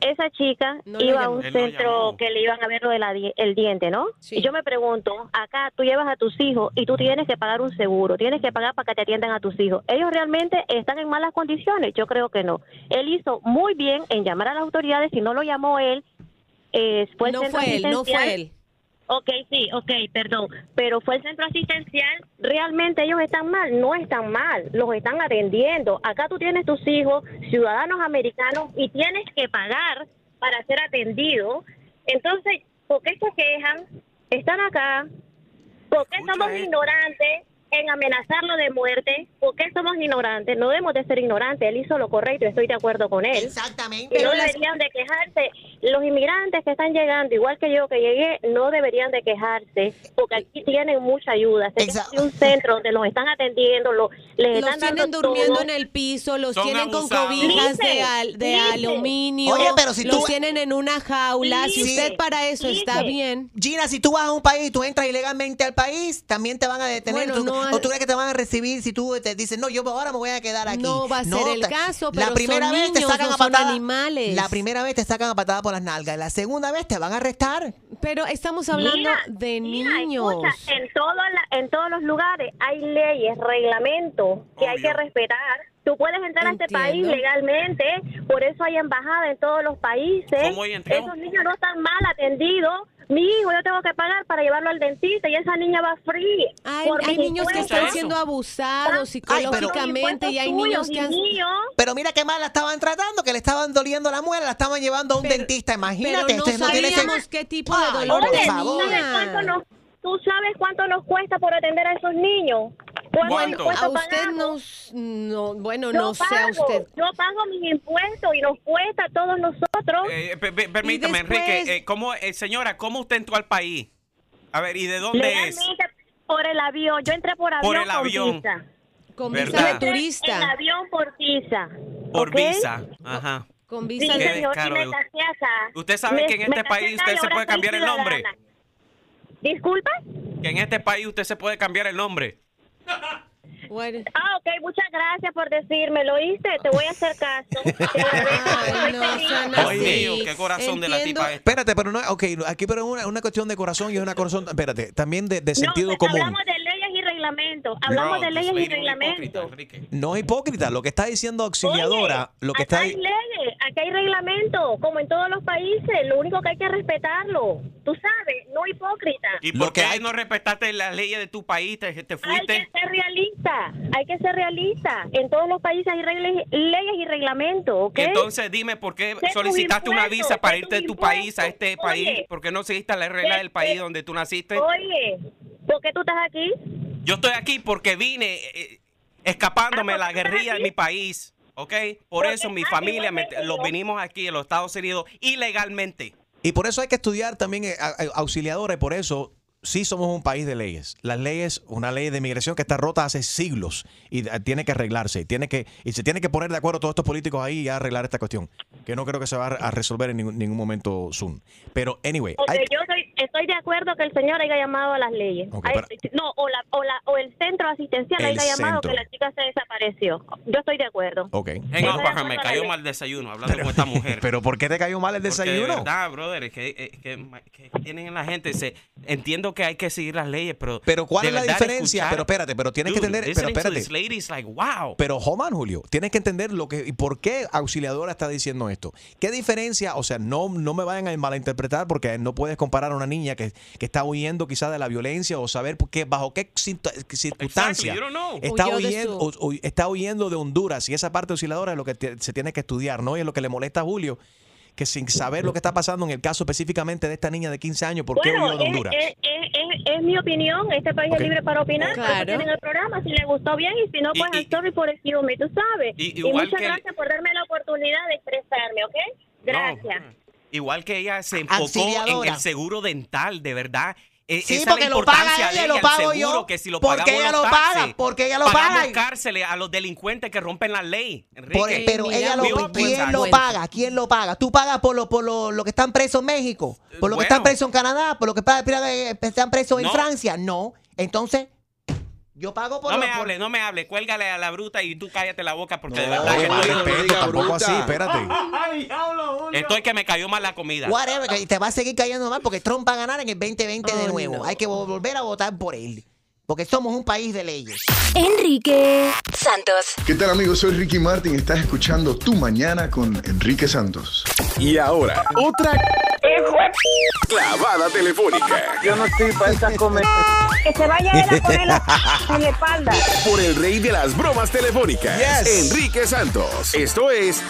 Esa chica No iba a un Él centro que le iban a ver lo del el diente, ¿no? Y yo me pregunto, acá tú llevas a tus hijos y tú tienes que pagar un seguro, tienes que pagar para que te atiendan a tus hijos. ¿Ellos realmente están en malas condiciones? Yo creo que no. Él hizo muy bien en llamar a las autoridades, si no lo llamó él, eh, fue el No fue él, no fue él. Ok, sí, ok, perdón. Pero fue el centro asistencial. Realmente ellos están mal. No están mal. Los están atendiendo. Acá tú tienes tus hijos, ciudadanos americanos, y tienes que pagar para ser atendido. Entonces, ¿por qué se quejan? Están acá. ¿Por qué somos ignorantes en amenazarlo de muerte? ¿Por qué somos ignorantes? No debemos de ser ignorantes. Él hizo lo correcto, estoy de acuerdo con él. Exactamente. Y no Pero las- deberían de quejarse. los inmigrantes que están llegando, igual que yo que llegué, no deberían de quejarse, porque aquí tienen mucha ayuda. Sé que hay un centro donde los están atendiendo, lo- les Los están tienen dando durmiendo todo. en el piso, los Son tienen con cobijas de, al- aluminio. Oye, pero si los tú- tienen en una jaula. Si usted para eso está bien. Gina, si tú vas a un país y tú entras ilegalmente al país, también te van a detener. Bueno, Tú- no ¿O tú crees que te van a recibir si tú te dices, no, yo ahora me voy a quedar aquí? No va a ser el caso, la primera son vez te sacan no a patada. animales. La primera vez te sacan a patada por las nalgas. La segunda vez te van a arrestar. Pero estamos hablando Mira, de mira, niños. escucha, en, todo la- en todos los lugares hay leyes, reglamentos que hay que respetar. Tú puedes entrar a este país legalmente, por eso hay embajada en todos los países. Esos niños no están mal atendidos. Mi hijo, yo tengo que pagar para llevarlo al dentista y esa niña va free. Hay, hay niños que están siendo abusados psicológicamente y hay niños que han... Pero mira qué mal la estaban tratando, que le estaban doliendo la muela, la estaban llevando a un dentista. Imagínate, pero no este no tiene sabíamos qué tipo de Ay, dolor por Oye, favor. ¿sabes cuánto nos, ¿tú sabes cuánto nos cuesta por atender a esos niños? Bueno, impuestos a usted pagamos? no, no, bueno, Yo no sé a pago, usted. Yo pago mis impuestos y nos cuesta a todos nosotros. Eh, pe- permítame, después- Enrique. eh, ¿cómo, eh, señora, ¿cómo usted entró al país? A ver, ¿y de dónde es? Por el avión. Yo entré por avión Por el con avión. visa. Con ¿Verdad? Yo entré En avión por visa. Por ¿ok? visa. Ajá. Con Sí, descaro. me casé acá. ¿Usted sabe Me- que en este país usted se puede cambiar el nombre? ¿Disculpa? Que en este país usted se puede cambiar el nombre. Ah, ok, muchas gracias por decirme, ¿lo oíste? Te voy a hacer caso. [LAUGHS] Te agradezco. Dios mío, qué corazón de la tipa esta. Espérate, pero no, ok, aquí pero es una, una cuestión de corazón y es una corazón, espérate, también de, de sentido No, común. Hablamos de reglamentos. Hablamos de leyes y reglamentos. No es hipócrita, lo que está diciendo auxiliadora, lo que está hay leyes, aquí hay reglamentos, como en todos los países. Lo único que hay que respetarlo. Tú sabes, no hipócrita. ¿Y por qué no respetaste las leyes de tu país? ¿Te, te Hay fuiste? que ser realista, hay que ser realista. En todos los países hay reglas- leyes y reglamentos, ¿ok? Entonces dime por qué solicitaste una visa para irte de tu país a este país. ¿Por qué no seguiste la regla del país donde tú naciste? Oye, ¿por qué tú estás aquí? Yo estoy aquí porque vine eh, escapándome de la guerrilla de mi país. ¿Ok? Por eso mi familia me- los vinimos aquí en los Estados Unidos ilegalmente. Y por eso hay que estudiar también eh, a- a- auxiliadora y por eso sí somos un país de leyes. Las leyes, una ley de migración que está rota hace siglos y eh, tiene que arreglarse. Y, tiene que, y se tiene que poner de acuerdo todos estos políticos ahí y a arreglar esta cuestión. Que no creo que se va a resolver en ningún, ningún momento soon. Pero, anyway, Porque hay- yo soy, estoy de acuerdo que el señor haya llamado a las leyes. Hay- pero- no, o, la, o, la, o el centro asistencial El haya llamado centro. que la chica se desapareció. Yo estoy de acuerdo. Ok. Pajá, me cayó mal el desayuno hablando con esta mujer. [LAUGHS] Pero ¿por qué te cayó mal el Porque de desayuno? verdad, brother, es que, es que, que tienen en la gente. Se, entiendo que hay que seguir las leyes, pero. Pero ¿cuál es la diferencia? escuchar- Pero espérate, pero tienes que entender, pero espérate. this lady is like, wow. Pero, Joman, Julio, tienes que entender lo que y por qué Auxiliadora está diciendo esto. ¿Qué diferencia? O sea, no, no me vayan a malinterpretar porque no puedes comparar a una niña que, que está huyendo quizás de la violencia o saber por qué, bajo qué circunstancia you don't know. está, Huyó huyendo, o- o- está huyendo de Honduras. Y esa parte auxiliadora es lo que se tiene que estudiar, ¿no? Y es lo que le molesta a Julio, que sin saber lo que está pasando en el caso específicamente de esta niña de 15 años, ¿por qué Bueno, huyó de Honduras? es, es- es- es mi opinión. Este país Ok. es libre para opinar. Claro. tienen el programa. Si le gustó bien y si no, pues I'm sorry por excuse tú sabes. Y- Y, muchas que el- gracias por darme la oportunidad de expresarme, ¿ok? Gracias. Igual que ella se enfocó en el seguro dental, de verdad. Eh, Sí, esa es porque la lo paga ella lo pago yo. que si lo Porque ella lo paga, porque ella lo paga. cárceles a los delincuentes que rompen la ley. Por- pero ella lo, pay ¿quién lo paga? ¿Quién lo paga? ¿Tú pagas por lo, por lo, lo que están presos en México? ¿Por lo que están presos en Canadá? ¿Por lo que eh, están presos en No. Francia? No. Entonces, yo pago por No me por- hable, no me hable. Cuélgale a la bruta y tú cállate la boca porque de No, verdad que no respeto, tampoco así, espérate. [LAUGHS] Estoy que me cayó mal la comida. Whatever, que te va a seguir cayendo mal porque Trump va a ganar en el 2020 de Ay, nuevo. no. Hay que volver a votar por él. Porque somos un país de leyes. Enrique Santos. ¿Qué tal amigos? Soy Ricky Martin. Estás escuchando Tu Mañana con Enrique Santos. Y ahora, otra clavada telefónica. Yo no estoy para esa comer. [LAUGHS] Que se vaya él a poner la en [LAUGHS] la espalda. Por el rey de las bromas telefónicas, Yes. Enrique Santos. Esto es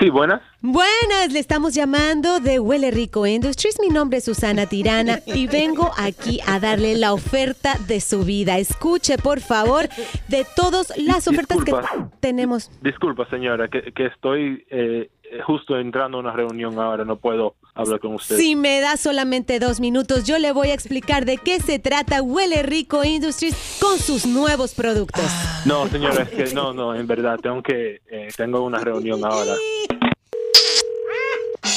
Sí, buenas. Buenas, le estamos llamando de Huele Rico Industries. Mi nombre es Susana Tirana y vengo aquí a darle la oferta de su vida. Escuche, por favor, de todas las ofertas Disculpa. que tenemos. Disculpa, señora, que, que estoy eh, justo entrando a una reunión ahora, no puedo hablar con usted. Si me da solamente dos minutos, yo le voy a explicar de qué se trata Huele Rico Industries con sus nuevos productos. No, señora, es que no, no, en verdad, tengo que, eh, tengo una reunión ahora.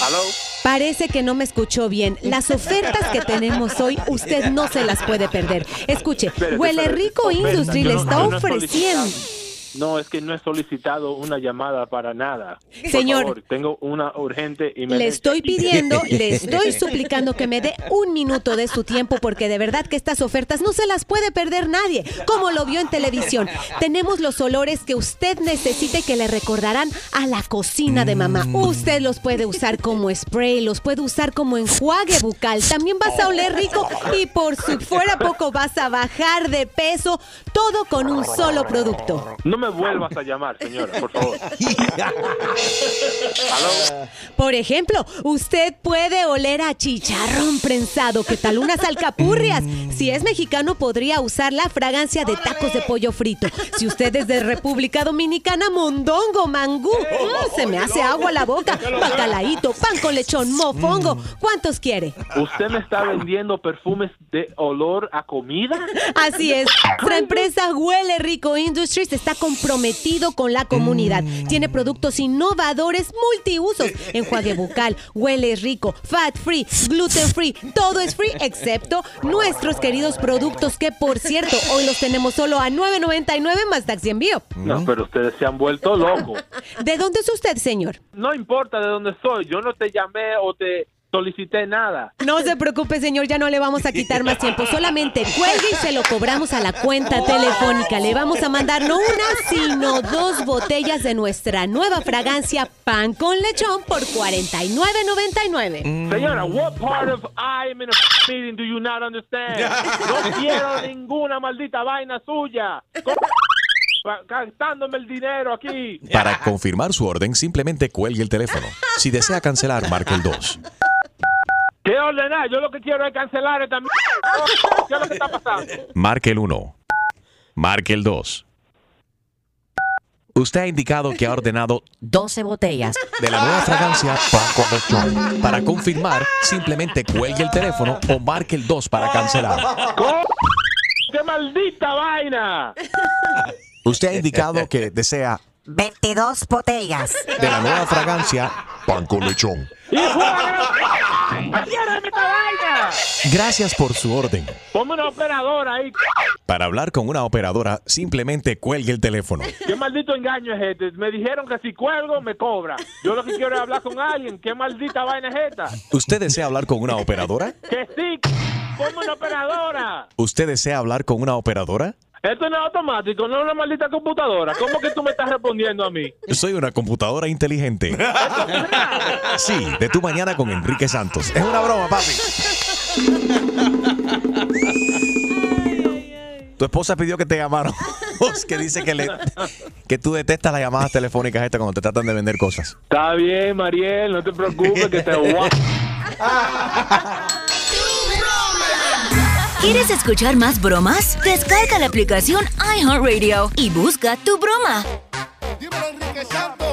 ¿Aló? Parece que no me escuchó bien. Las ofertas que tenemos hoy, usted no se las puede perder. Escuche, Espérese, Huele. Rico Industries le está no ofreciendo. No, es que no he solicitado una llamada para nada. Por Señor. favor, tengo una urgente y me Le estoy pidiendo, [LAUGHS] le estoy suplicando que me dé un minuto de su tiempo porque de verdad que estas ofertas no se las puede perder nadie, como lo vio en televisión. Tenemos los olores que usted necesite que le recordarán a la cocina de mamá. Usted los puede usar como spray, los puede usar como enjuague bucal. También vas a oler rico y por si fuera poco vas a bajar de peso, todo con un solo producto. No me vuelvas a llamar, señora, por favor. [LAUGHS] ¿Aló? Por ejemplo, usted puede oler a chicharrón prensado, ¿qué tal unas alcapurrias? Si es mexicano, podría usar la fragancia de tacos de pollo frito. Si usted es de República Dominicana, mondongo, mangú. Mm, se me hace agua la boca. Bacalaíto, pan con lechón, mofongo. ¿Cuántos quiere? ¿Usted me está vendiendo perfumes de olor a comida? Así es. Nuestra empresa Huele Rico Industries está comprometido con la comunidad. Tiene productos innovadores multiusos. [LAUGHS] Enjuague bucal, huele rico, fat free, gluten free. Todo es free excepto nuestros queridos productos que, por cierto, hoy los tenemos solo a 9.99 más taxi envío. No, pero ustedes se han vuelto [LAUGHS] locos. ¿De dónde es usted, señor? No importa de dónde soy, yo no te llamé o te solicité nada. No se preocupe, señor, ya no le vamos a quitar más tiempo. Solamente cuelgue y se lo cobramos a la cuenta telefónica. Le vamos a mandar no una, sino dos botellas de nuestra nueva fragancia pan con lechón por 49.99. Señora, what part of I'm in a meeting do you not understand? No [LAUGHS] quiero ninguna maldita vaina suya. Cantándome [LAUGHS] el dinero aquí. Para confirmar su orden, simplemente cuelgue el teléfono. Si desea cancelar, marque el 2. ¿Qué ordenar? Yo lo que quiero es cancelar esta m- ¿Qué es lo que está pasando? Marque el 1. Marque el 2. Usted ha indicado que ha ordenado 12 botellas. de la nueva fragancia Pan con Lechón. Para confirmar, simplemente cuelgue el teléfono o marque el 2 para cancelar. ¡Qué maldita vaina! Usted ha indicado que desea 22 botellas. de la nueva fragancia Pan con Lechón. Gracias por su orden. Ponme una operadora ahí. Para hablar con una operadora, simplemente cuelgue el teléfono. ¿Qué maldito engaño es este? Me dijeron que si cuelgo me cobra. Yo lo que quiero es hablar con alguien. ¿Qué maldita vaina es esta? ¿Usted desea hablar con una operadora? Que sí, ponme una operadora. ¿Usted desea hablar con una operadora? Esto no es automático, no es una maldita computadora. ¿Cómo que tú me estás respondiendo a mí? Soy una computadora inteligente. Sí, de tu mañana con Enrique Santos. Es una broma, papi. Tu esposa pidió que te llamaron. [LAUGHS] que dice que, le, que tú detestas las llamadas telefónicas estas cuando te tratan de vender cosas. Está bien, Mariel, no te preocupes que te voy [LAUGHS] ¿Quieres escuchar más bromas? Descarga la aplicación iHeartRadio y busca tu broma. Enrique Santos,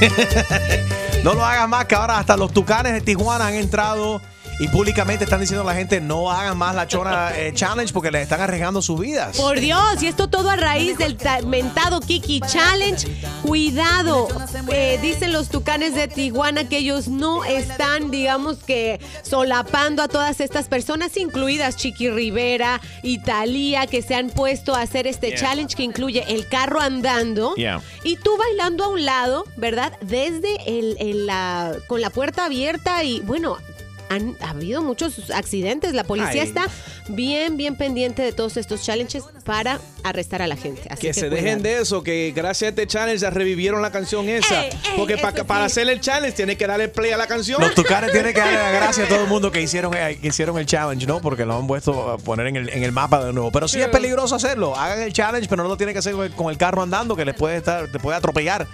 [LAUGHS] no lo hagas más, que ahora hasta los tucanes de Tijuana han entrado y públicamente están diciendo a la gente no hagan más la Chona eh, Challenge porque les están arriesgando sus vidas. Por Dios, y esto todo a raíz del ta- mentado Kiki Challenge. Cuidado, eh, dicen los tucanes de Tijuana que ellos no están, digamos que, solapando a todas estas personas, incluidas Chiqui Rivera y Talía, que se han puesto a hacer este Yeah. challenge que incluye el carro andando. Yeah. Y tú bailando a un lado, ¿verdad? Desde el, el- la, con la puerta abierta y bueno. Han ha habido muchos accidentes. La policía Ay. está bien, bien pendiente de todos estos challenges para arrestar a la gente. Así Que, que, se cuidado. dejen de eso, que gracias a este challenge ya revivieron la canción esa. Ey, ey, Porque pa- para hacer el challenge tiene que darle play a la canción. Los tucanes tienen que darle las gracias a todo el mundo que hicieron, eh, que hicieron el challenge, ¿no? Porque lo han puesto a poner en el, en el mapa de nuevo. Pero sí es peligroso hacerlo. Hagan el challenge, pero no lo tienen que hacer con el- con el carro andando, que les puede estar, te puede atropellar.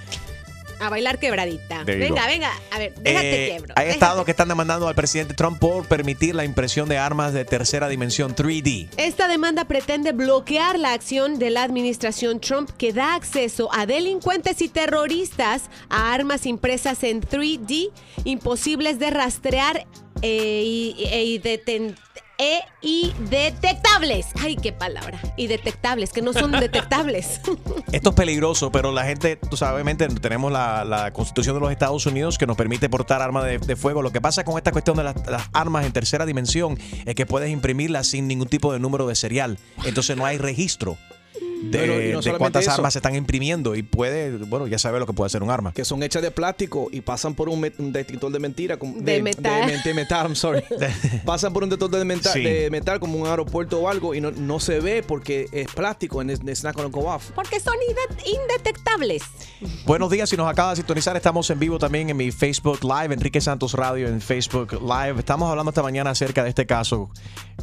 A bailar quebradita. There Venga, venga. A ver, déjate Eh, quebro. hay déjate. estados que están demandando al presidente Trump por permitir la impresión de armas de tercera dimensión 3D. Esta demanda pretende bloquear la acción de la administración Trump que da acceso a delincuentes y terroristas a armas impresas en 3D imposibles de rastrear y, e- deten- e- y detectables. Ay, qué palabra. Y detectables, que no son [LAUGHS] detectables. Esto es peligroso, pero la gente, tú sabes, obviamente tenemos la, la constitución de los Estados Unidos que nos permite portar armas de, de fuego. Lo que pasa con esta cuestión de las, las armas en tercera dimensión es que puedes imprimirlas sin ningún tipo de número de serial. Entonces no hay registro de, no cuántas eso. armas se están imprimiendo y puede, bueno, ya sabe lo que puede hacer un arma. Que son hechas de plástico y pasan por un, un detector de mentira. como- De metal. De, de metal, I'm sorry. [LAUGHS] pasan por un detector de metal, Sí. de metal como un aeropuerto o algo y no, no se ve porque es plástico it's not gonna go off. Porque son inde- indetectables. Buenos días, si nos acaba de sintonizar, estamos en vivo también en mi Facebook Live, Enrique Santos Radio en Facebook Live. Estamos hablando esta mañana acerca de este caso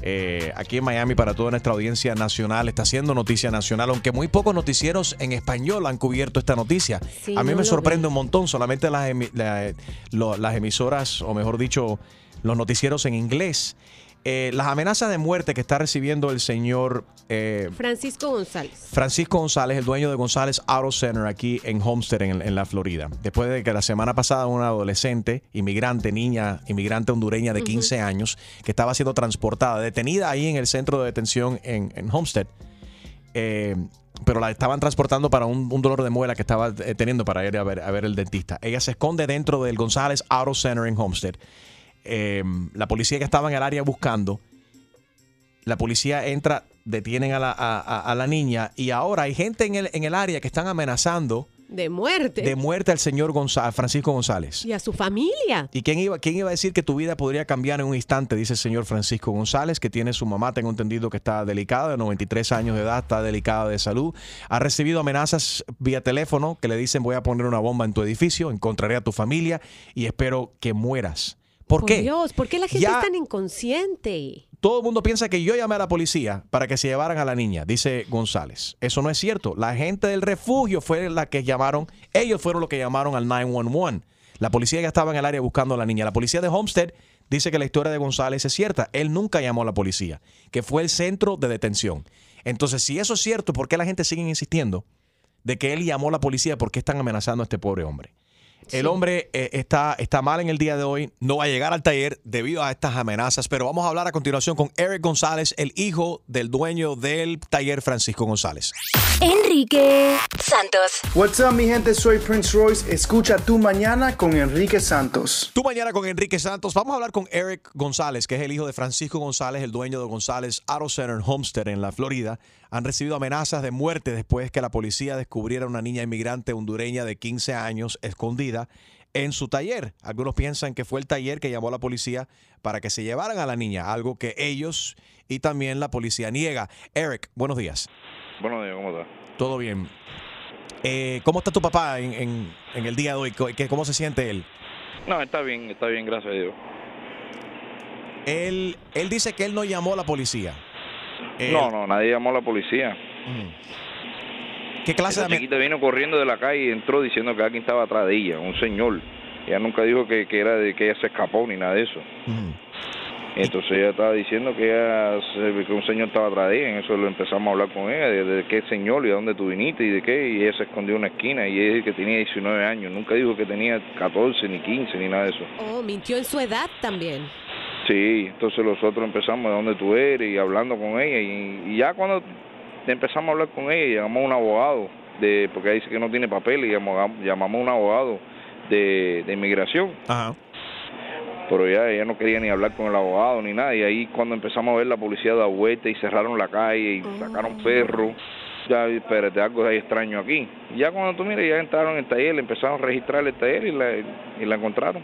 eh, aquí en Miami para toda nuestra audiencia nacional. Está haciendo noticia nacional, aunque muy pocos noticieros en español han cubierto esta noticia. Sí, A mí no me sorprende un montón, solamente las, emi- la- lo- las emisoras, o mejor dicho, los noticieros en inglés. Eh, las amenazas de muerte que está recibiendo el señor eh, Francisco González. Francisco González, el dueño de González Auto Center aquí en Homestead, en, en la Florida. Después de que la semana pasada una adolescente, inmigrante, niña, inmigrante hondureña de 15 años, que estaba siendo transportada, detenida ahí en el centro de detención en, en Homestead, eh, pero la estaban transportando para un, dolor de muela que estaba eh, teniendo para ir a ver, el dentista. Ella se esconde dentro del González Auto Center en Homestead. Eh, la policía que estaba en el área buscando la policía entra, detienen a la, a la niña y ahora hay gente en el, en el área que están amenazando De muerte. de muerte al señor Francisco González. y a su familia. ¿Y quién iba, quién iba a decir que tu vida podría cambiar en un instante? Dice el señor Francisco González, que tiene su mamá, tengo entendido que está delicada, de 93 años de edad, está delicada de salud. Ha recibido amenazas vía teléfono que le dicen voy a poner una bomba en tu edificio, encontraré a tu familia y espero que mueras. ¿Por, qué? Dios, ¿por qué la gente Ya- es tan inconsciente? Todo el mundo piensa que yo llamé a la policía para que se llevaran a la niña, dice González. Eso no es cierto. La gente del refugio fue la que llamaron, ellos fueron los que llamaron al 911. La policía ya estaba en el área buscando a la niña. La policía de Homestead dice que la historia de González es cierta. Él nunca llamó a la policía, que fue el centro de detención. Entonces, si eso es cierto, ¿por qué la gente sigue insistiendo de que él llamó a la policía? ¿Por qué están amenazando a este pobre hombre? El hombre eh, está, está mal en el día de hoy, no va a llegar al taller debido a estas amenazas, pero vamos a hablar a continuación con Eric González, el hijo del dueño del taller Francisco González. Enrique Santos. What's up, mi gente? Soy Prince Royce. Escucha tu mañana con Enrique Santos. Tú mañana con Enrique Santos. Vamos a hablar con Eric González, que es el hijo de Francisco González, el dueño de González Auto Center en Homestead, en la Florida. Han recibido amenazas de muerte después que la policía descubriera una niña inmigrante hondureña de 15 años escondida en su taller. Algunos piensan que fue el taller que llamó a la policía para que se llevaran a la niña, algo que ellos y también la policía niega. Eric, buenos días. Buenos días, ¿cómo está? Todo bien. Eh, ¿Cómo está tu papá en, en- en el día de hoy? ¿Qué- ¿Cómo se siente él? No, está bien, está bien, gracias a Dios. Él, él dice que él no llamó a la policía. Él- No, no, nadie llamó a la policía. ¿Qué clase Esa de... chiquita vino corriendo de la calle y entró diciendo que alguien estaba atrás de ella, un señor. Ella nunca dijo que, que era de que ella se escapó ni nada de eso. Entonces ella estaba diciendo que, ella, se- que un señor estaba atrás de ella. En eso lo empezamos a hablar con ella, de, de qué señor y de dónde tú viniste y de qué. Y ella se escondió en una esquina y ella dijo que tenía 19 años. Nunca dijo que tenía 14, ni 15, ni nada de eso. Oh, mintió en su edad también. Sí, entonces nosotros empezamos de dónde tú eres y hablando con ella. Y, y ya cuando empezamos a hablar con ella, llamamos a un abogado, de porque ella dice que no tiene papel y llamamos, llamamos a un abogado de, de inmigración. Ajá. Pero ya ella no quería ni hablar con el abogado ni nada. Y ahí cuando empezamos a ver la policía da vuelta y cerraron la calle y sacaron perros. Ya, espérate, algo hay extraño aquí. Y ya cuando tú miras, ya entraron en el taller, le empezaron a registrar el taller y la, y la encontraron.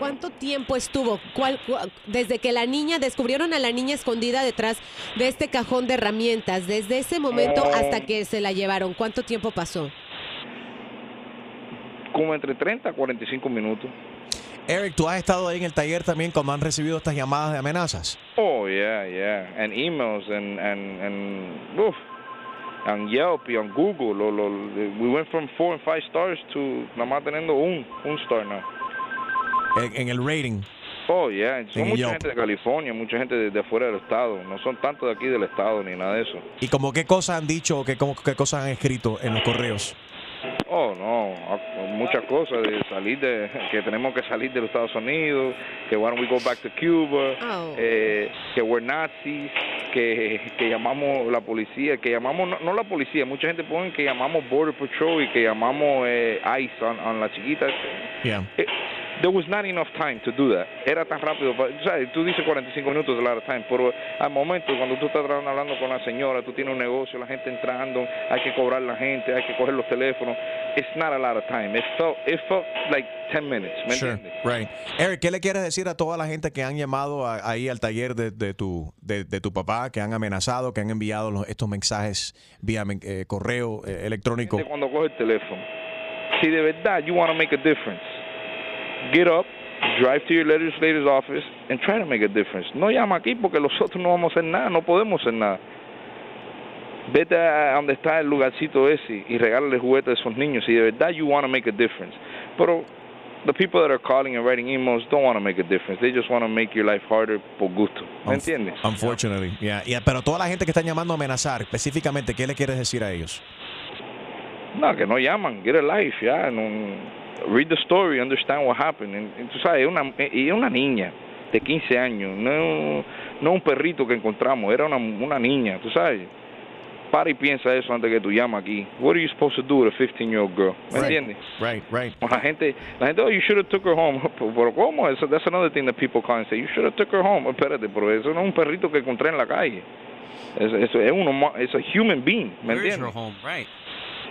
¿Cuánto tiempo estuvo? ¿Cuál, cua- desde que la niña, descubrieron a la niña escondida detrás de este cajón de herramientas, desde ese momento Oh. hasta que se la llevaron, ¿cuánto tiempo pasó? Como entre 30 a 45 minutos. Eric, tú has estado ahí en el taller también cuando han recibido estas llamadas de amenazas. Oh, yeah, yeah. And emails and, and, and, oof. And Yelp y on Google. Lo, lo, we went from four and five stars to nada más teniendo un, un star now. En, en el rating. Oh, yeah. Son mucha Yelp. gente de California, mucha gente de, de fuera del estado. No son tanto de aquí del estado ni nada de eso. ¿Y como qué cosas han dicho o qué, como- qué cosas han escrito en los correos? Oh, no, ah, muchas cosas de salir de, que tenemos que salir de los Estados Unidos, que why don't we go back to Cuba, eh, que we're Nazis, que, que llamamos la policía, que llamamos, no, no la policía, mucha gente pone que llamamos Border Patrol y que llamamos eh, ICE on, on la chiquita. Yeah. Eh, there was not enough time to do that. Era tan rápido. sea, tú dices 45 minutos a lot of time, pero al momento cuando tú estás hablando con la señora, tú tienes un negocio, la gente entrando, hay que cobrar la gente, hay que coger los teléfonos. It's not a lot of time. It felt, it felt like 10 minutes. ¿Me Sure, entiendes? right. Eric, ¿qué le quieres decir a toda la gente que han llamado a- ahí al taller de, de tu, de, de tu papá, que han amenazado, que han enviado los- estos mensajes vía eh, correo eh, electrónico? Cuando coge el teléfono, si de verdad you want to make a difference, get up, drive to your legislator's office and try to make a difference. No llama aquí porque nosotros no vamos a hacer nada, no podemos hacer nada. Vete a donde está el lugarcito ese y regálale juguetes a esos niños si de verdad you want to make a difference. Pero the people that are calling and writing emails don't want to make a difference. They just want to make your life harder por gusto. ¿Me entiendes? Unfortunately, yeah, yeah. Pero toda la gente que está llamando a amenazar, específicamente, ¿qué le quieres decir a ellos? No, que no llaman, get a life, ya. no- read the story, understand what happened. Tú sabes, es una, y es una niña de 15 años, no, no un perrito que encontramos, era una, una niña, tú sabes. Para y piensa eso antes que tú llamas aquí. What are you supposed to do with a 15-year-old girl? ¿Me entiendes? Right, right. La gente, la gente, oh, you should have took her home. [LAUGHS] Pero ¿cómo? Eso, that's another thing that people call and say, you should have took her home. Espérate, pero eso no es un perrito que encontré en la calle. Eso, eso es uno, es a human being, ¿me Where's entiendes? your home? Right.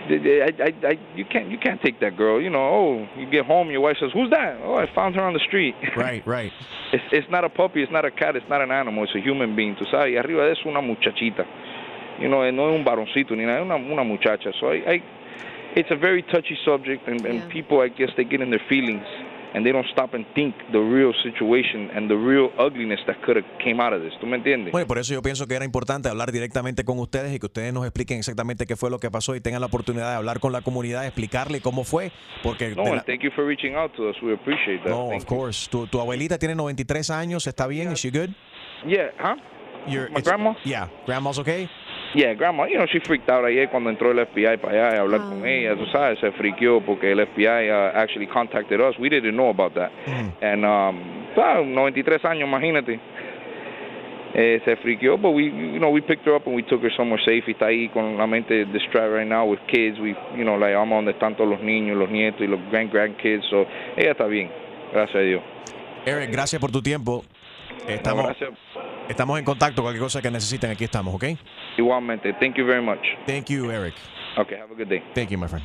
I, I, I, you can't you can't take that girl. You know, oh, you get home, your wife says, "Who's that?" Oh, I found her on the street. [LAUGHS] Right, right. It's it's not a puppy, it's not a cat, it's not an animal, it's a human being. Tú sabes, y arriba de eso una muchachita. You know, no es un varoncito ni nada, es una una muchacha. So I, I it's a very touchy subject, and, and people, I guess, they get in their feelings. And they don't stop and think the real situation and the real ugliness that could have came out of this. ¿Tú me entiendes? Bueno, y por eso yo pienso que era importante hablar directamente con ustedes y que ustedes nos expliquen exactamente qué fue lo que pasó y tengan la oportunidad de hablar con la comunidad, explicarle cómo fue, porque No, la- thank you for reaching out to us. We appreciate that. no, Thank of course. Tu, tu abuelita tiene 93 años, ¿está bien? Is she good? Yeah, huh? Your, My grandma? Yeah, grandma's okay. Yeah, grandma, you know, she freaked out ayer cuando entró el FBI para allá a hablar con ella, tú sabes, se friqueó porque el FBI uh, actually contacted us. We didn't know about that. And, um, ah, 93 años, imagínate. Eh, se friqueó, but we, you know, we picked her up and we took her somewhere safe. Y está ahí con la mente distracted right now with kids. We, you know, like, vamos donde están todos los niños, los nietos y los grand grandkids. So, ella está bien, gracias a Dios. Eric, gracias por tu tiempo. Estamos, gracias. estamos en contacto. Cualquier cosa que necesiten, aquí estamos, ¿ok? Igualmente, thank you very much. Thank you, Eric. Okay, have a good day. Thank you, my friend.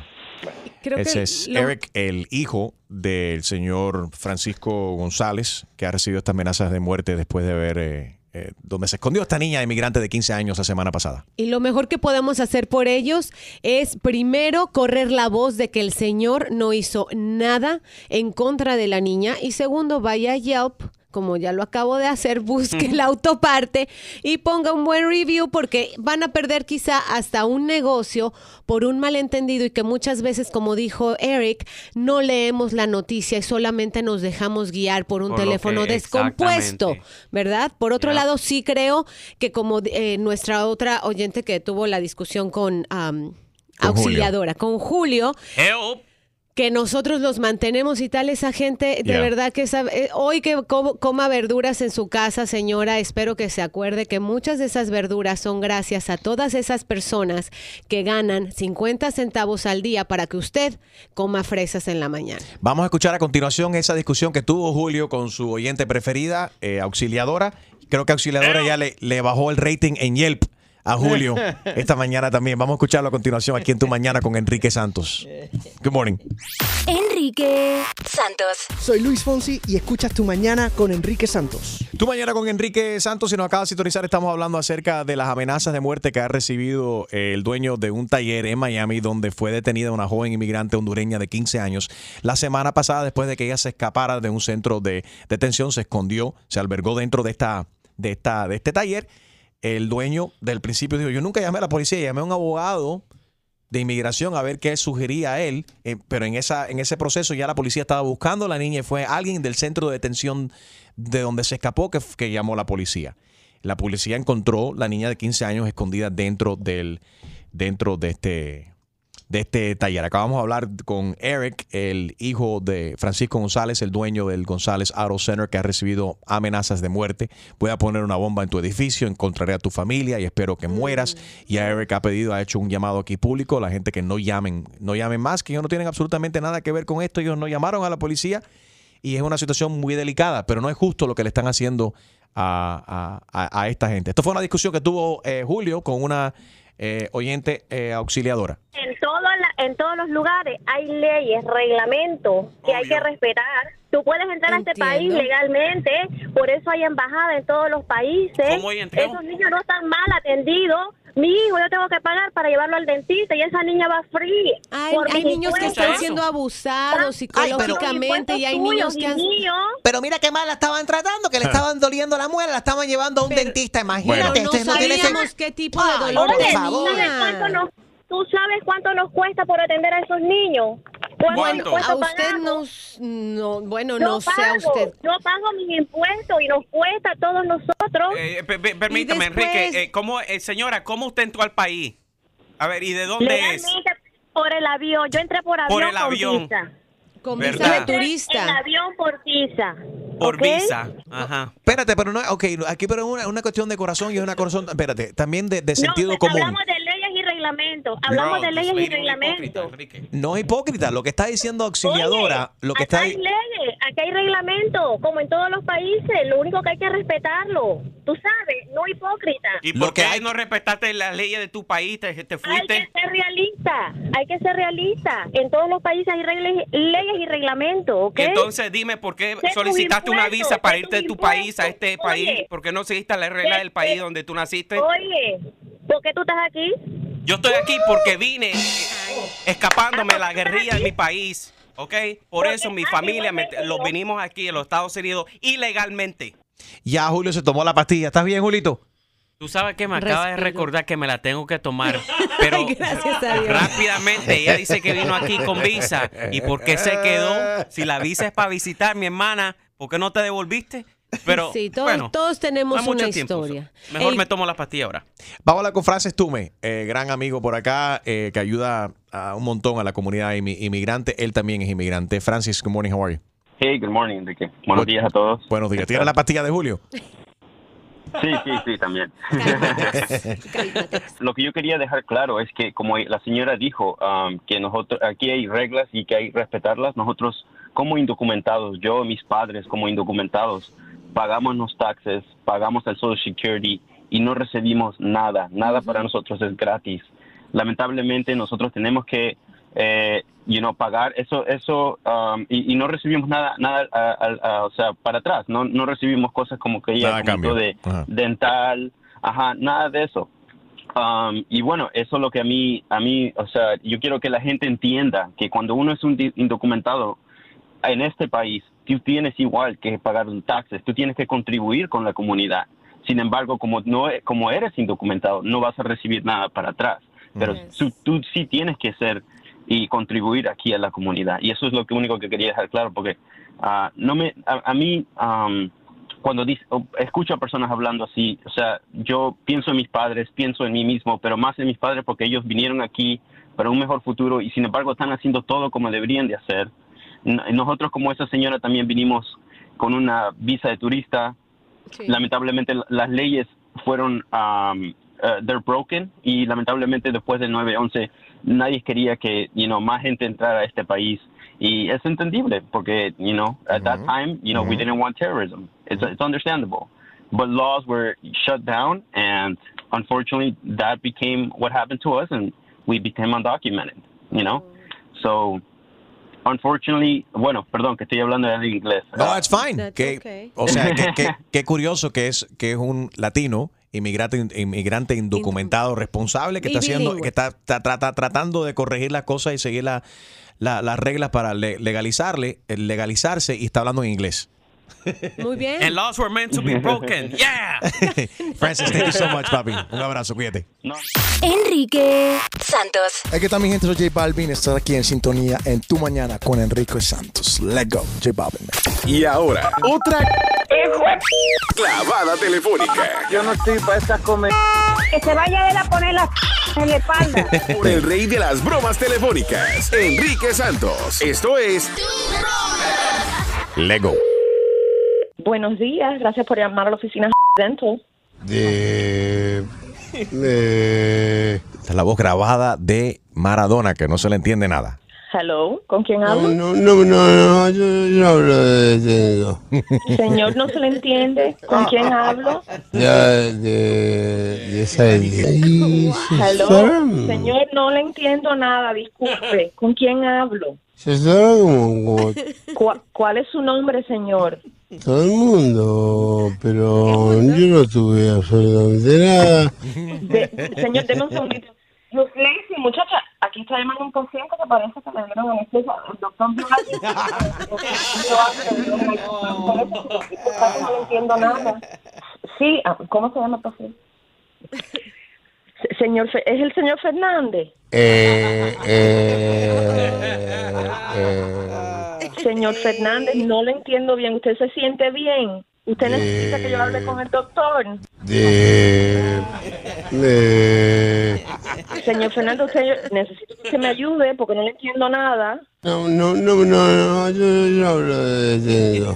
Creo Ese que es lo- Eric, el hijo del señor Francisco González, que ha recibido estas amenazas de muerte después de ver eh, eh, donde se escondió esta niña inmigrante de 15 años la semana pasada. Y lo mejor que podemos hacer por ellos es primero correr la voz de que el señor no hizo nada en contra de la niña y segundo vaya a Yelp como ya lo acabo de hacer, busque la autoparte y ponga un buen review porque van a perder quizá hasta un negocio por un malentendido y que muchas veces, como dijo Eric, no leemos la noticia y solamente nos dejamos guiar por un Por teléfono que- descompuesto. ¿verdad? Por otro Yeah. lado, sí creo que como eh, nuestra otra oyente que tuvo la discusión con... am, Con Julio. auxiliadora, con Julio, Help. Que nosotros los mantenemos y tal, esa gente, de Yeah. verdad que esa- eh, hoy que co- coma verduras en su casa, señora, espero que se acuerde que muchas de esas verduras son gracias a todas esas personas que ganan 50 centavos al día para que usted coma fresas en la mañana. Vamos a escuchar a continuación esa discusión que tuvo Julio con su oyente preferida, eh, Auxiliadora. Creo que Auxiliadora ya le, le bajó el rating en Yelp a Julio [LAUGHS] esta mañana también. Vamos a escucharlo a continuación aquí en Tu Mañana con Enrique Santos. Good morning. Enrique Santos. Soy Luis Fonsi y escuchas Tu Mañana con Enrique Santos. Tu mañana con Enrique Santos, si nos acaba de sintonizar, estamos hablando acerca de las amenazas de muerte que ha recibido eh, el dueño de un taller en Miami donde fue detenida una joven inmigrante hondureña de 15 años. La semana pasada, después de que ella se escapara de un centro de detención, se escondió, se albergó dentro de, esta, de, esta, de este taller. El dueño del principio dijo, yo nunca llamé a la policía, llamé a un abogado de inmigración a ver qué sugería a él, eh, pero en, esa, en ese proceso ya la policía estaba buscando a la niña y fue alguien del centro de detención de donde se escapó que, que llamó a la policía. La policía encontró la niña de 15 años escondida dentro del dentro de este de este taller. Acabamos de hablar con Eric, el hijo de Francisco González, el dueño del González Auto Center, que ha recibido amenazas de muerte. Voy a poner una bomba en tu edificio, encontraré a tu familia y espero que mueras. Y a Eric ha pedido, ha hecho un llamado aquí público, la gente que no llamen, no llamen más, que ellos no tienen absolutamente nada que ver con esto. Ellos no llamaron a la policía y es una situación muy delicada, pero no es justo lo que le están haciendo a, a- a- a esta gente. Esto fue una discusión que tuvo eh, Julio con una eh, oyente eh, auxiliadora. En, todo la- en todos los lugares hay leyes, reglamentos que hay que respetar. Tú puedes entrar a este país legalmente, por eso hay embajada en todos los países. Esos niños no están mal atendidos. Mi hijo, yo tengo que pagar para llevarlo al dentista y esa niña va free. Hay, hay niños que están siendo abusados psicológicamente y hay niños que han... Pero mira qué mal la estaban tratando, que le estaban doliendo la muela, la estaban llevando a un dentista. Imagínate, Pero no ustedes no tienen sabíamos ese- qué tipo de Ay, dolor Oye, favor. ¿Sabes cuánto nos, ¿tú sabes cuánto nos cuesta por atender a esos niños? ¿Cuánto nos cuesta A usted nos... No, bueno, Yo no sé a usted. Yo pago mis impuestos y nos cuesta a todos nosotros. Eh, pe- permítame, después- Enrique. eh, ¿cómo, eh, señora, ¿cómo usted entró al país? A ver, ¿y de dónde es? Por el avión. Yo entré por avión. Por el con avión. visa. Con visa ¿Verdad? de turista. En avión por visa. Por ¿ok? visa. Ajá. Espérate, pero no, ok, aquí pero es una, una cuestión de corazón y es una corazón, espérate, también de, de sentido no, común. Hablamos de leyes y reglamentos. Hablamos de leyes y reglamentos. No es hipócrita, lo que está diciendo auxiliadora, lo que Acá está hay leyes, acá hay reglamentos, como en todos los países. Lo único que hay que respetarlo. Tú sabes, no hipócrita. ¿Y por qué no respetaste las leyes de tu país? ¿Te, te Hay fuiste? que ser realista, hay que ser realista. En todos los países hay reglas- leyes y reglamentos, ¿ok? Entonces dime por qué solicitaste una visa para irte de tu país a este impuestos. país. Oye. ¿Por qué no seguiste la regla Sé- del país donde tú naciste? Oye, ¿por qué tú estás aquí? Yo estoy aquí porque vine escapándome de la guerrilla de mi país. ¿Ok? Por eso mi familia, me- los vinimos aquí en los Estados Unidos ilegalmente. Ya Julio se tomó la pastilla. ¿Estás bien, Julito? Tú sabes que me acaba de recordar que me la tengo que tomar, [LAUGHS] pero Gracias a Dios. rápidamente ella dice que vino aquí con visa. ¿Y por qué se quedó? Si la visa es para visitar mi hermana, ¿por qué no te devolviste? Pero sí, todos, bueno, todos tenemos hay una tiempo, historia. mejor Ey, me tomo la pastilla ahora. Vamos a hablar con Francis Tume, eh, gran amigo por acá, eh, que ayuda a un montón a la comunidad inmi- inmigrante. Él también es inmigrante. Francis, good morning, how are you? Hey, good morning, Enrique. Buenos días a todos. Buenos días. ¿Tienes la pastilla de Julio? Sí, sí, sí, también. [LAUGHS] Lo que yo quería dejar claro es que, como la señora dijo, um, que nosotros aquí hay reglas y que hay que respetarlas. Nosotros, como indocumentados, yo mis padres, como indocumentados, pagamos los taxes, pagamos el Social Security y no recibimos nada. Nada para nosotros es gratis. Lamentablemente, nosotros tenemos que, eh, you know, pagar eso, eso, um, y, y no recibimos nada, nada, a- a- a- o sea, para atrás. No, no recibimos cosas como que ella Nada a comentó cambio. de Ajá. dental, ajá, nada de eso. Um, y bueno, eso es lo que a mí, a mí, o sea, yo quiero que la gente entienda que cuando uno es un indocumentado en este país, tú tienes igual que pagar tus taxes, tú tienes que contribuir con la comunidad. Sin embargo, como no como eres indocumentado, no vas a recibir nada para atrás. Pero tú, tú sí tienes que ser y contribuir aquí a la comunidad. Y eso es lo que único que quería dejar claro, porque ah, no me, a, a mí, am, cuando dice- escucho a personas hablando así, o sea, yo pienso en mis padres, pienso en mí mismo, pero más en mis padres porque ellos vinieron aquí para un mejor futuro y sin embargo están haciendo todo como deberían de hacer. Nosotros como esa señora también vinimos con una visa de turista. Lamentablemente la- las leyes fueron, um, uh, they're broken y lamentablemente después del 9-11 nadie quería que, you know, más gente entrara a este país y es entendible porque, you know, at that time, you know, we didn't want terrorism. It's, it's understandable. But laws were shut down and unfortunately that became what happened to us and we became undocumented, you know? So, unfortunately, bueno, perdón que estoy hablando en inglés. No, it's fine. Que- O sea, que- que- [LAUGHS] qué curioso que es que es un latino inmigrante inmigrante indocumentado responsable que Y está haciendo que está, está trata- tratando de corregir las cosas y seguir la- la- las reglas para le- legalizarle legalizarse y está hablando en inglés. Muy [LAUGHS] bien. And laws were meant to be broken. [LAUGHS] Yeah. [LAUGHS] Francis, thank you so much, papi. Un abrazo, cuídate. Enrique Santos. Aquí está mi gente, soy J Balvin. Estar aquí en sintonía en Tu Mañana con Enrique Santos. Let's go, J Balvin. Y ahora, otra clavada telefónica. Yo no estoy para estas comer. Que se vaya él a poner la en la espalda. Por el rey de las bromas telefónicas, Enrique Santos. Esto es Lego. Buenos días, gracias por llamar a la oficina Dental. De. de. Esta es la voz grabada de Maradona, que no se le entiende nada. Hello, ¿con quién hablo? no, no, no, no, yo no hablo de. Señor, no se le entiende. ¿Con quién hablo? Ya de. de esa. de- Hello, señor, no le entiendo nada, disculpe. ¿Con quién hablo? Se sabe como, como ¿Cuál, cuál es su nombre, señor? Todo el mundo, pero yo no tuve absolutamente nada. De- señor, deme un segundito. Los Lacey, muchacha, aquí está llamando un paciente que parece que le dieron anestesia. [LAUGHS] El doctor vio a no le entiendo nada. Sí, ah, ¿cómo se llama el paciente? Se- Señor, Fe- ¿es el señor Fernández? Eh, eh, eh, Señor Fernández, no le entiendo bien. ¿Usted se siente bien? ¿Usted necesita que yo hable con el doctor? Señor Fernández, usted necesito que usted me ayude porque no le entiendo nada. No, no, no, no, no, yo no hablo de tengo.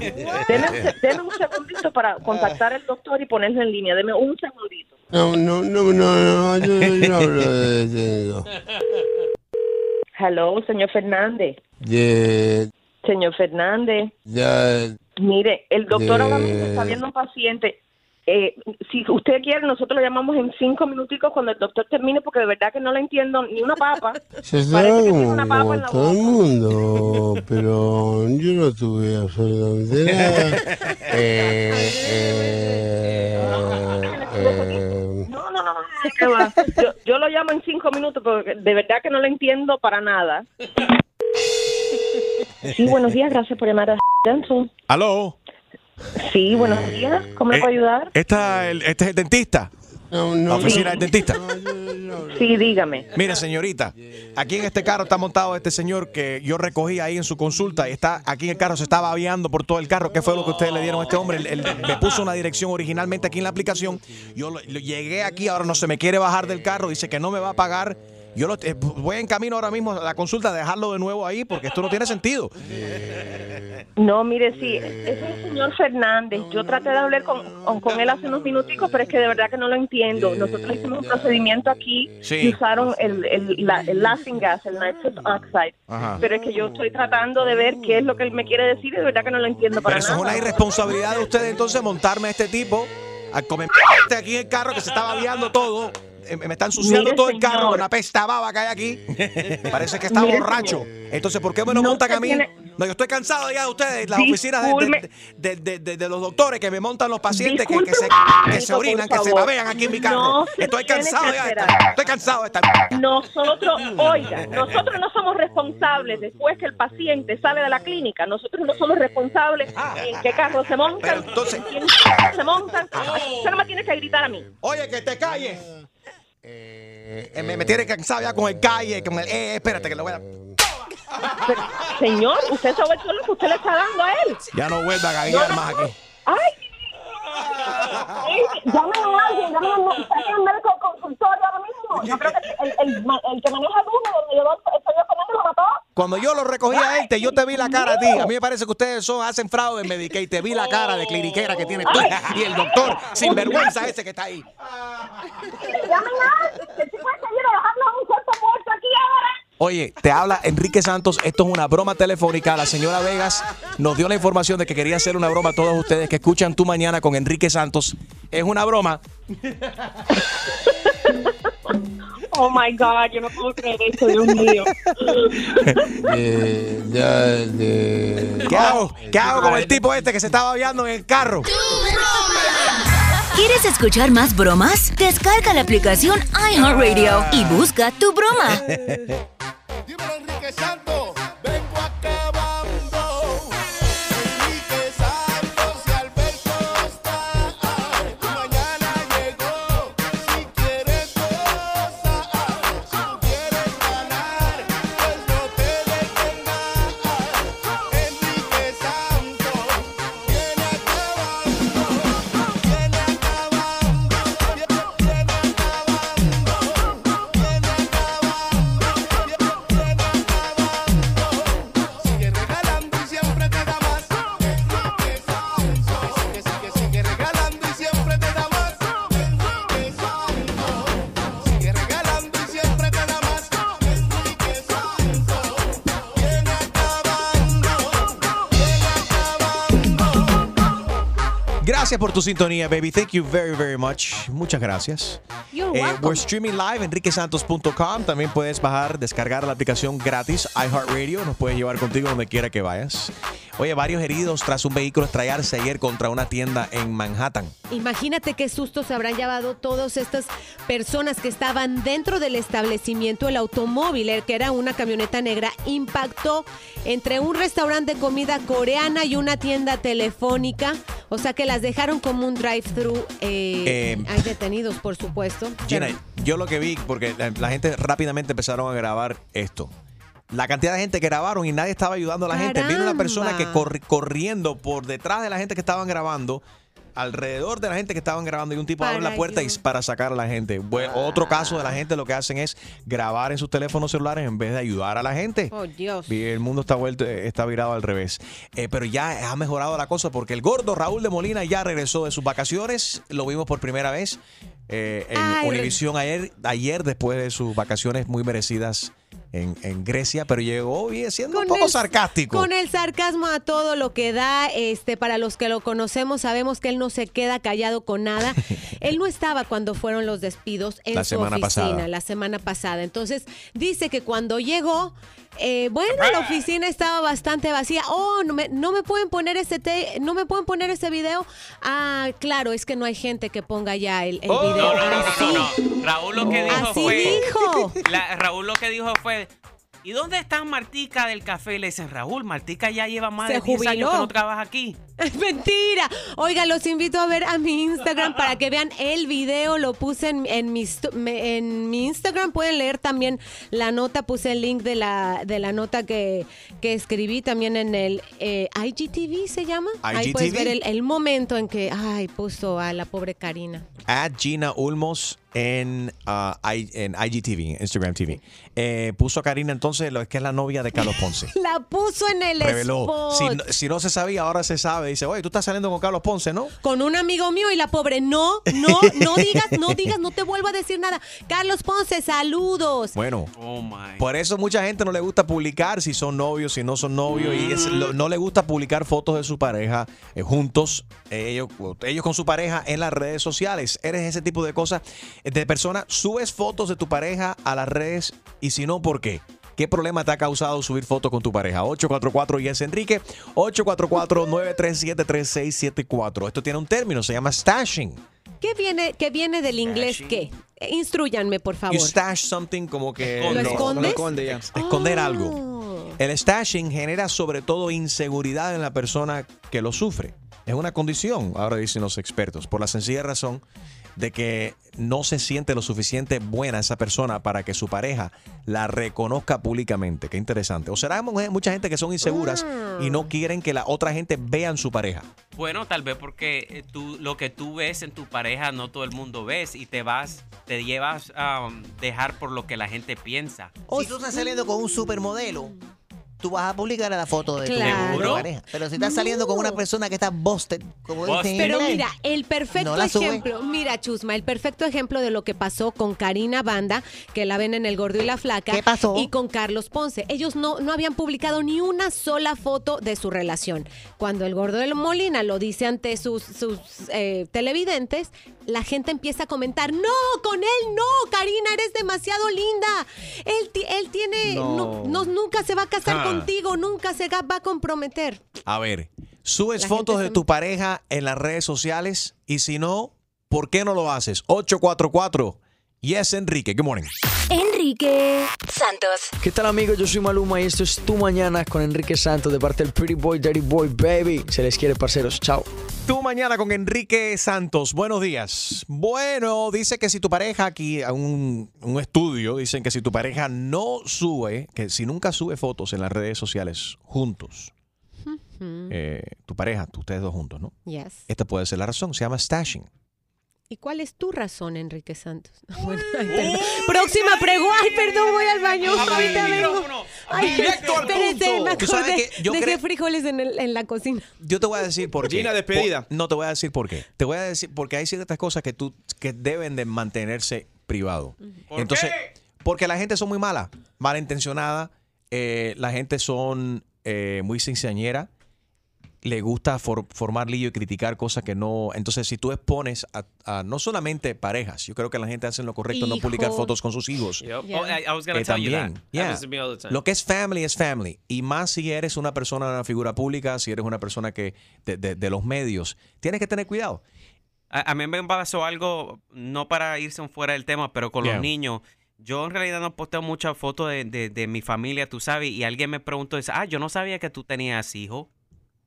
Deme, un segundito para contactar al doctor y ponerle en línea. Deme un segundito. No, no, no, no, no, yo no hablo de tengo. Hello, señor Fernández. De. Señor Fernández, Ya. mire, el doctor ahora mismo está viendo un paciente. Eh, si usted quiere, nosotros lo llamamos en cinco minuticos cuando el doctor termine, porque de verdad que no le entiendo ni una papa. [LAUGHS] Se Parece que tiene una papa en la todo el mundo, pero yo no tuve absolutamente nada. [LAUGHS] Eh, eh, eh, No, no, no, no, ¿qué va? Yo, yo lo llamo en cinco minutos porque de verdad que no le entiendo para nada. [LAUGHS] Sí, buenos días, gracias por llamar a Dental. ¿Aló? Sí, buenos días, ¿cómo le Eh, puedo ayudar? Esta, el- este es el dentista. la oficina del dentista. Sí, dígame. Mire, señorita, aquí en este carro está montado este señor que yo recogí ahí en su consulta. Y está aquí en el carro, se estaba aviando por todo el carro. ¿Qué fue lo que ustedes le dieron a este hombre? Me puso una dirección originalmente aquí en la aplicación. Yo lo- lo- llegué aquí, ahora no se me quiere bajar del carro, dice que no me va a pagar. Yo lo- eh, voy en camino ahora mismo a la consulta a dejarlo de nuevo ahí porque esto no tiene sentido. [LAUGHS] No, mire, sí, ese es el señor Fernández. Yo traté de hablar con, con, él hace unos minuticos, pero es que de verdad que no lo entiendo. Nosotros hicimos un procedimiento aquí Sí. y usaron el, el, la- el laughing gas, el nitrous oxide. Ajá. Pero es que yo estoy tratando de ver qué es lo que él me quiere decir y de verdad que no lo entiendo para Pero eso es nada. una irresponsabilidad de ustedes entonces montarme a este tipo a comer [LAUGHS] aquí en el carro que se estaba aviando todo. Eh, Me está ensuciando Mire, todo el carro con una pesta baba que hay aquí. Parece que está Mire, borracho. señor. Entonces, ¿por qué me lo No montan a mí? tiene- No, yo estoy cansado ya de ustedes, las oficinas de, de- de- de- de los doctores que me montan los pacientes que, que se, que se orinan, que se babean aquí en mi carro. No estoy cansado ya. de esperar. esta- Estoy cansado de esta. Nosotros, oiga, nosotros no somos responsables después que el paciente sale de la clínica. Nosotros no somos responsables en qué carro se montan, en quién se montan. Usted no me tiene que gritar a mí. Oye, que te calles. Eh, me, me tiene cansado ya con el calle, con el. Eh, espérate que lo voy a. Señor, usted sabe todo lo que usted le está dando a él. Ya no vuelva a gaguear más aquí. ¡Ay! Llamen a alguien, llamen a un médico consultorio ahora mismo. Yo creo que el, el, el que maneja el número donde el señor Fernández lo mató. Cuando yo lo recogí a él, te- yo te vi la cara a ti. A mí me parece que ustedes son, hacen fraude en Medicaid. Te vi la cara de cliniquera que tienes tú y el doctor sin vergüenza ese que está ahí. Llamen a alguien. Que sí puede seguir dejando un cuerpo muerto aquí ahora. Oye, te habla Enrique Santos. Esto es una broma telefónica. La señora Vegas nos dio la información de que quería hacer una broma a todos ustedes que escuchan Tu Mañana con Enrique Santos. Es una broma. Oh my God, yo no puedo creer esto, Dios mío. [LAUGHS] Eh, ya, ¿Qué hago? ¿Qué hago con el tipo este que se estaba viendo en el carro? ¿Quieres escuchar más bromas? Descarga la aplicación iHeartRadio y busca tu broma. [LAUGHS] Enrique Santos. Gracias por tu sintonía, baby. Thank you very, very much. Muchas gracias. You're Eh, welcome. we're streaming live enriquesantos.com. También puedes bajar, descargar la aplicación gratis iHeartRadio. Nos puedes llevar contigo donde quiera que vayas. Oye, varios heridos tras un vehículo estrellarse ayer contra una tienda en Manhattan. Imagínate qué susto se habrán llevado todas estas personas que estaban dentro del establecimiento. El automóvil, el que era una camioneta negra, impactó entre un restaurante de comida coreana y una tienda telefónica. O sea que las dejaron como un drive-thru. eh, Eh, hay detenidos, por supuesto. Gina, yo lo que vi, porque la, la gente rápidamente empezaron a grabar esto. La cantidad de gente que grabaron y nadie estaba ayudando a la gente. Vino una persona que corriendo por detrás de la gente que estaban grabando, alrededor de la gente que estaban grabando, y un tipo abre la puerta y para sacar a la gente. Otro caso de la gente lo que hacen es grabar en sus teléfonos celulares en vez de ayudar a la gente. Oh, Dios. Y El mundo está vuelto, eh, está virado al revés. Eh, pero ya ha mejorado la cosa porque el gordo Raúl de Molina ya regresó de sus vacaciones. Lo vimos por primera vez eh, en Ay, Univisión ayer, ayer después de sus vacaciones muy merecidas en, en Grecia, pero llegó bien siendo un poco el- sarcástico. Con el sarcasmo a todo lo que da, este, para los que lo conocemos, sabemos que él no se queda callado con nada. [LAUGHS] él no estaba cuando fueron los despidos en La su semana oficina pasada. la semana pasada. Entonces, dice que cuando llegó, eh, bueno, la oficina estaba bastante vacía. Oh, no me, no me pueden poner ese te- no me pueden poner ese video. Ah, claro, es que no hay gente que ponga ya el, el Oh, video. no, no, no, no, no, no. Raúl lo que dijo Así fue. dijo. La- Raúl lo que dijo fue. ¿Y dónde está Martica del café? Le dicen, Raúl, Martica ya lleva más Se de 10 años que no trabaja aquí. [LAUGHS] Es mentira. Oiga, los invito a ver a mi Instagram para que vean el video. Lo puse en, en mi, en Instagram. Pueden leer también la nota. Puse el link de la, de la nota que, que escribí también en el eh, IGTV, ¿se llama? Ahí puedes ver el, el momento en que, ay, puso a la pobre Karina. At Gina Ulmos en, I- en IGTV, Instagram TV. Eh, puso a Karina entonces, lo que es la novia de Carlos Ponce. [LAUGHS] La puso en el Reveló. spot. Si no, si no se sabía, ahora se sabe. Dice, oye, tú estás saliendo con Carlos Ponce, ¿no? con un amigo mío y la pobre, no, no, no digas, no digas, no te vuelvo a decir nada. Carlos Ponce, saludos. Bueno, Oh my. por eso mucha gente no le gusta publicar si son novios, si no son novios, y es- lo- no le gusta publicar fotos de su pareja eh, juntos, eh, ellos, ellos con su pareja en las redes sociales. Eres ese tipo de cosas, de persona, subes fotos de tu pareja a las redes y si no, ¿por qué? ¿Qué problema te ha causado subir fotos con tu pareja? 844 y es Enrique. 844-937-3674. Esto tiene un término, se llama stashing. ¿Qué viene, qué viene del inglés qué? Eh, Instruyanme, por favor. You stash something como que... ¿Lo escondes? Lo esconde ya. Esconder Oh. algo. El stashing genera sobre todo inseguridad en la persona que lo sufre. Es una condición, ahora dicen los expertos, por la sencilla razón de que no se siente lo suficiente buena esa persona para que su pareja la reconozca públicamente. Qué interesante. O será mu- mucha gente que son inseguras y no quieren que la otra gente vean su pareja. Bueno, tal vez porque eh, tú, lo que tú ves en tu pareja no todo el mundo ves y te vas, te llevas a um, dejar por lo que la gente piensa. Si tú estás saliendo con un supermodelo, tú vas a publicar la foto de Claro. tu pareja. Pero si estás saliendo con una persona que está busted, como dicen en Pero inglés, mira, el perfecto no ejemplo, mira Chusma, el perfecto ejemplo de lo que pasó con Karina Banda, que la ven en El Gordo y la Flaca, ¿Qué pasó? y con Carlos Ponce. Ellos no, no habían publicado ni una sola foto de su relación. Cuando el Gordo de Molina lo dice ante sus, sus eh, televidentes, la gente empieza a comentar, no, con él no, Karina, eres demasiado linda. Él, él tiene, No. no- no- nunca se va a casar Ah. Contigo, nunca se va a comprometer. A ver, subes La fotos de tu pareja en las redes sociales y si no, ¿por qué no lo haces? 844 Yes Enrique. Good morning. Enrique Santos. ¿Qué tal amigos? Yo soy Maluma y esto es Tu Mañana con Enrique Santos de parte del Pretty Boy, Dirty Boy, Baby. Se les quiere, parceros. Chao. Tu mañana con Enrique Santos. Buenos días. Bueno, dice que si tu pareja aquí, a un, un estudio, dicen que si tu pareja no sube, que si nunca sube fotos en las redes sociales juntos, eh, tu pareja, ustedes dos juntos, ¿no? Yes. Esta puede ser la razón. Se llama stashing. ¿Y cuál es tu razón, Enrique Santos? [LAUGHS] Bueno, ay, perdón. [LAUGHS] Próxima pregunta. Ay, perdón, voy al baño. Ahorita vengo. Ay, Directo al punto. me Tú sabes acordé. que yo Dejé frijoles en, el- en la cocina. Yo te voy a decir por qué. Gina, despedida. Por- no te voy a decir por qué. Te voy a decir porque hay ciertas cosas que tú que deben de mantenerse privado. ¿Por Entonces, qué? porque la gente son muy mala, malintencionada, eh, la gente son eh, muy cinceañera, le gusta for- formar lío y criticar cosas que no. Entonces, si tú expones a, a no solamente parejas, yo creo que la gente hace lo correcto no publicar fotos con sus hijos. Yep. Oh, I, I was gonna Eh, tell you that. también. Yeah. Happens to me all the time. Lo que es family es family. Y más si eres una persona, una figura pública, si eres una persona que de, de- de los medios, tienes que tener cuidado. A, a mí me pasó algo, no para irse fuera del tema, pero con Yeah. los niños. Yo en realidad no posteo muchas fotos de, de- de mi familia, tú sabes, y alguien me preguntó, dice, ah, yo no sabía que tú tenías hijos.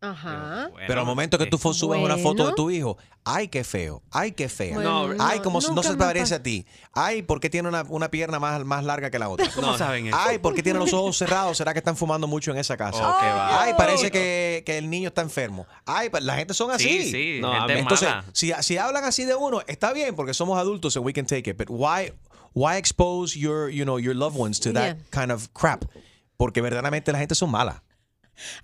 Ajá. Pero al momento que tú subes una foto de tu hijo, ay, qué feo, ay, qué fea. Bueno, ay, no, como si no nunca se parece pa- a ti. Ay, ¿por qué tiene una, una pierna más, más larga que la otra? ¿Cómo saben eso? Ay, ¿por qué tiene los ojos cerrados? ¿Será que están fumando mucho en esa casa? Oh, va. Ay, parece que, que el niño está enfermo. Ay, la gente son así. Sí, sí, No, gente entonces, mala. si, si hablan así de uno, está bien porque somos adultos and we can take it. But why, why expose your, you know, your loved ones to that Yeah. kind of crap? Porque verdaderamente la gente son mala.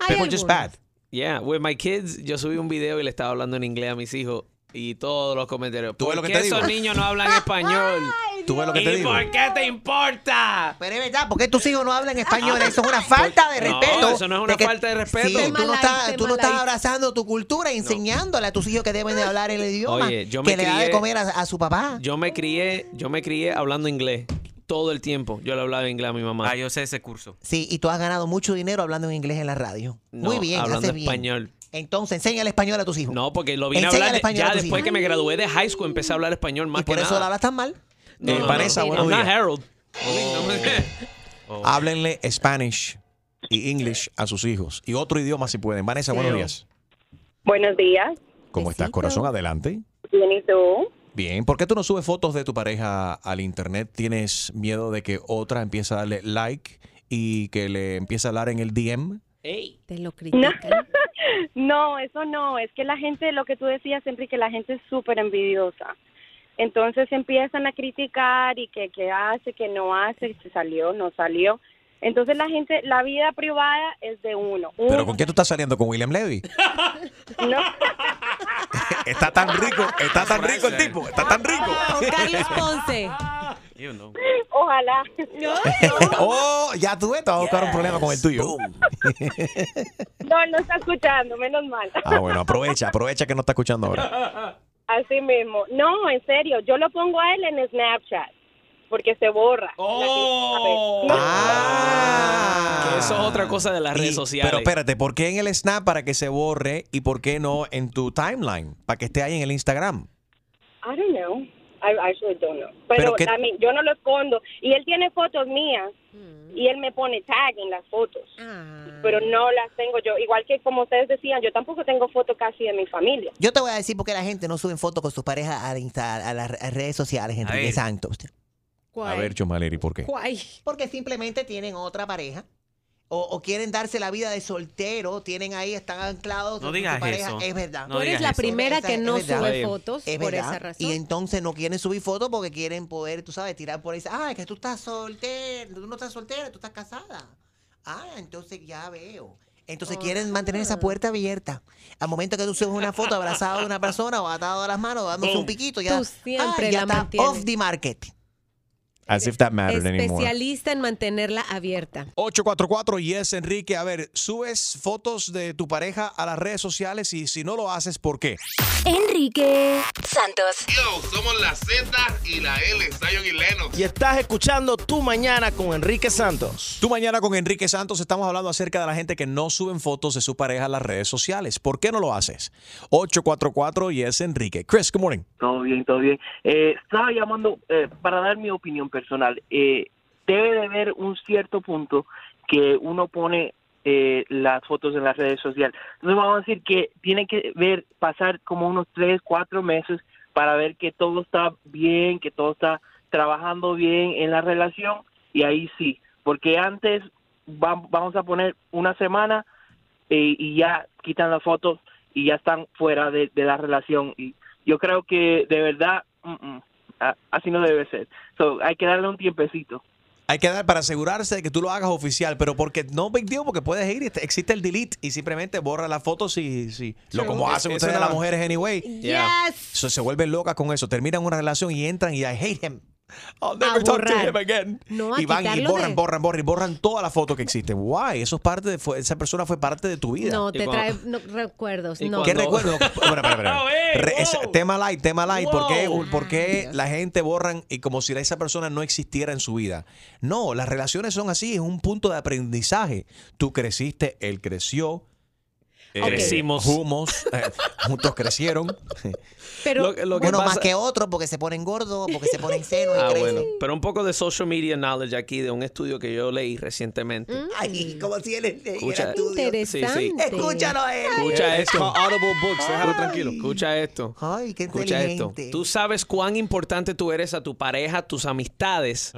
People just bad. Yeah, with my kids, yo subí un video y le estaba hablando en inglés a mis hijos y todos los comentarios. ¿Tú ves ¿Por lo que qué te digo? esos niños no hablan español? [LAUGHS] ¿Tú ves lo que ¿Y te digo? por qué te importa? Pero es verdad, porque tus hijos no hablan [LAUGHS] español? Eso es una falta de No, respeto. eso no es una que- falta de respeto. Sí, tú no estás, tú no estás abrazando tu cultura, enseñándole a tus hijos que deben de hablar el idioma. Oye, yo me que le da de comer a, a su papá. Yo me crié, yo me crié hablando inglés todo el tiempo. Yo le hablaba inglés a mi mamá. Ah, yo sé ese curso. Sí, y tú has ganado mucho dinero hablando en inglés en la radio. No, Muy bien, hablando haces bien. español. Entonces, enseña el español a tus hijos. No, porque lo vine a Enséñale hablar a ya después hijos. que me gradué de high school empecé a hablar español más Y por que eso nada. lo hablas tan mal. Eh, Vanessa, buenos días. Harold. Háblenle Spanish y English a sus hijos. Y otro idioma si pueden. Vanessa, buenos días. Buenos días. ¿Cómo estás, corazón? Adelante. Bien, ¿y tú? Bien. ¿Por qué tú no subes fotos de tu pareja al internet? ¿Tienes miedo de que otra empiece a darle like y que le empiece a hablar en el DM? Te lo No, critican. [LAUGHS] no, eso no. Es que la gente, lo que tú decías siempre, que la gente es súper envidiosa. Entonces empiezan a criticar y que, que hace, que no hace, si salió, no salió. Entonces la gente, la vida privada es de uno. ¿Pero con quién tú estás saliendo? ¿Con William Levy? [LAUGHS] no. [LAUGHS] Está tan rico, está tan rico el tipo, está tan rico. Carlos Ponce. [LAUGHS] Ojalá. oh, ya tú ves, te vas a buscar un problema con el tuyo. No, no está escuchando, menos mal. Ah, bueno, aprovecha, aprovecha que no está escuchando ahora. Así mismo. No, en serio, yo lo pongo a él en Snapchat. Porque se borra. Oh. Que eso es otra cosa de las redes sociales. Pero espérate, ¿por qué en el Snap para que se borre y por qué no en tu timeline? Para que esté ahí en el Instagram. I don't know. I actually don't know. Pero Pero, mean, yo no lo escondo. Y él tiene fotos mías y él me pone tag en las fotos. Pero no las tengo yo. Igual que como ustedes decían, yo tampoco tengo fotos casi de mi familia. Yo te voy a decir por qué la gente no sube fotos con sus parejas a, Insta- a las redes sociales, Enrique ver. A ver, Chomaleri, ¿por qué? Porque simplemente tienen otra pareja. O, o quieren darse la vida de soltero, tienen ahí, están anclados. No digas pareja. eso. Es verdad. No Tú eres la eso. primera Esa- que no sube fotos Es por verdad. esa razón. Y entonces no quieren subir fotos porque quieren poder, tú sabes, tirar por ahí. Ah, es que tú estás soltera, tú no estás soltera, tú estás casada. Ah, entonces ya veo. Entonces quieren mantener esa puerta abierta. Al momento que tú subes una foto abrazado de una persona o atado a las manos, dándose un piquito, ya, Tú siempre ah, ya la está mantienes. off the market. As if that mattered anymore. Especialista en mantenerla abierta. 844 Yes Enrique, a ver, subes fotos de tu pareja a las redes sociales y si no lo haces, ¿por qué? Enrique Santos. Yo, somos la Z y la L, Zion y Lennox. Y estás escuchando Tu Mañana con Enrique Santos. Tu mañana con Enrique Santos estamos hablando acerca de la gente que no suben fotos de su pareja a las redes sociales. ¿Por qué no lo haces? 844 Yes Enrique. Chris, good morning. Todo bien, todo bien. Eh, estaba llamando eh, para dar mi opinión personal. Eh, debe de haber un cierto punto que uno pone eh, las fotos en las redes sociales. Entonces vamos a decir que tiene que ver, pasar como unos tres, cuatro meses para ver que todo está bien, que todo está trabajando bien en la relación y ahí sí, porque antes va- vamos a poner una semana eh, y ya quitan las fotos y ya están fuera de, la relación y yo creo que de verdad mm, mm, así no debe ser. So, hay que darle un tiempecito. Hay que dar para asegurarse de que tú lo hagas oficial, pero porque no big deal, porque puedes ir, existe el delete y simplemente borra las fotos y, si lo como hacen ustedes las mujeres anyway. Yeah. So, se vuelven locas con eso, terminan una relación y entran y I hate him. I'll A never talk to borrar. him again. No, a y van y borran, de- borran, borran y borran todas las fotos que existen. Why? Eso es parte de, fue- esa persona fue parte de tu vida. No, te trae no, recuerdos. No. ¿Qué recuerdo? Bueno, [LAUGHS] espera, espera. [LAUGHS] Re- tema light, tema light. ¿Por qué, Wow. por qué la gente borran y como si esa persona no existiera en su vida? No, las relaciones son así, es un punto de aprendizaje. Tú creciste, él creció. Eh, Crecimos. Juntos, eh, juntos crecieron. Pero, Lo- lo que Uno más pasa- que otro porque se ponen gordos, porque se ponen senos y Ah, crecen. bueno. Pero un poco de social media knowledge aquí de un estudio que yo leí recientemente. Ay, como si él Escucha- estudio. Sí, sí. Escúchalo a él. Escucha It's esto. called Audible Books, déjalo tranquilo. Escucha esto. Ay, qué Escucha esto. Tú sabes cuán importante tú eres a tu pareja, tus amistades,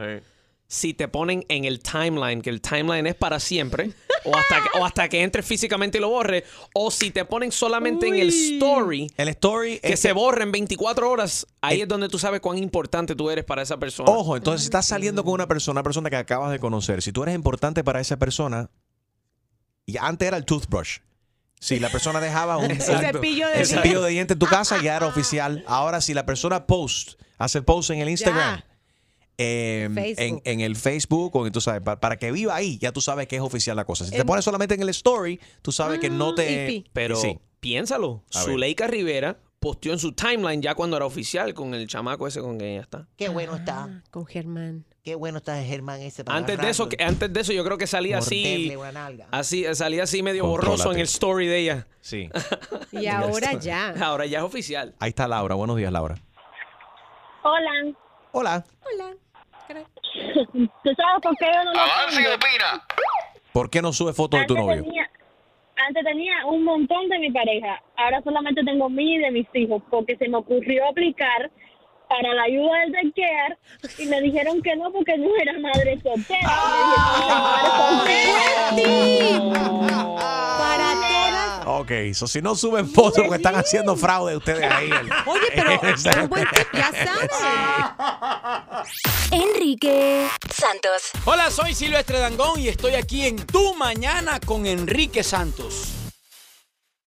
si te ponen en el timeline, que el timeline es para siempre, o hasta que, o hasta que entres físicamente y lo borre, o si te ponen solamente en el story, El story que se que- borre en 24 horas, ahí es donde tú sabes cuán importante tú eres para esa persona. Ojo, entonces si estás saliendo con una persona, una persona que acabas de conocer, si tú eres importante para esa persona, y antes era el toothbrush. Si la persona dejaba un, [LAUGHS] El cepillo de el cepillo de dientes en tu [LAUGHS] casa, ya era oficial. Ahora, si la persona post, hace post en el Instagram, eh, en, en el Facebook, o tú sabes, pa- para, que viva ahí, ya tú sabes que es oficial la cosa. Si te En- pones solamente en el story, tú sabes que no te. iffy. Pero Sí. piénsalo, A ver. Zuleika Rivera posteó en su timeline ya cuando era oficial con el chamaco ese con que ella está. Qué bueno está. Con Germán. Qué bueno está Germán ese. para Antes de eso, que- antes de eso yo creo que salía así, así, salía así medio borroso en el story de ella. Sí. [LAUGHS] Y ahora ya. Ahora ya es oficial. Ahí está Laura. Buenos días, Laura. Hola. Hola. Hola. ¿Tú sabes por qué yo no lo Avance y tengo? opina. ¿Por qué no sube fotos de tu Antes novio? tenía, antes tenía un montón de mi pareja, ahora solamente tengo mí y de mis hijos, porque se me ocurrió aplicar para la ayuda del daycare y me dijeron que no porque no era madre soltera. ¡Ah! Me dijeron, "Madre soltera". Para todas. Ok, so si no suben fotos porque están haciendo fraude ustedes ahí. Oye, pero un buen tip, ya sabes. Enrique Santos. Hola, soy Silvestre Dangón y estoy aquí en Tu Mañana con Enrique Santos.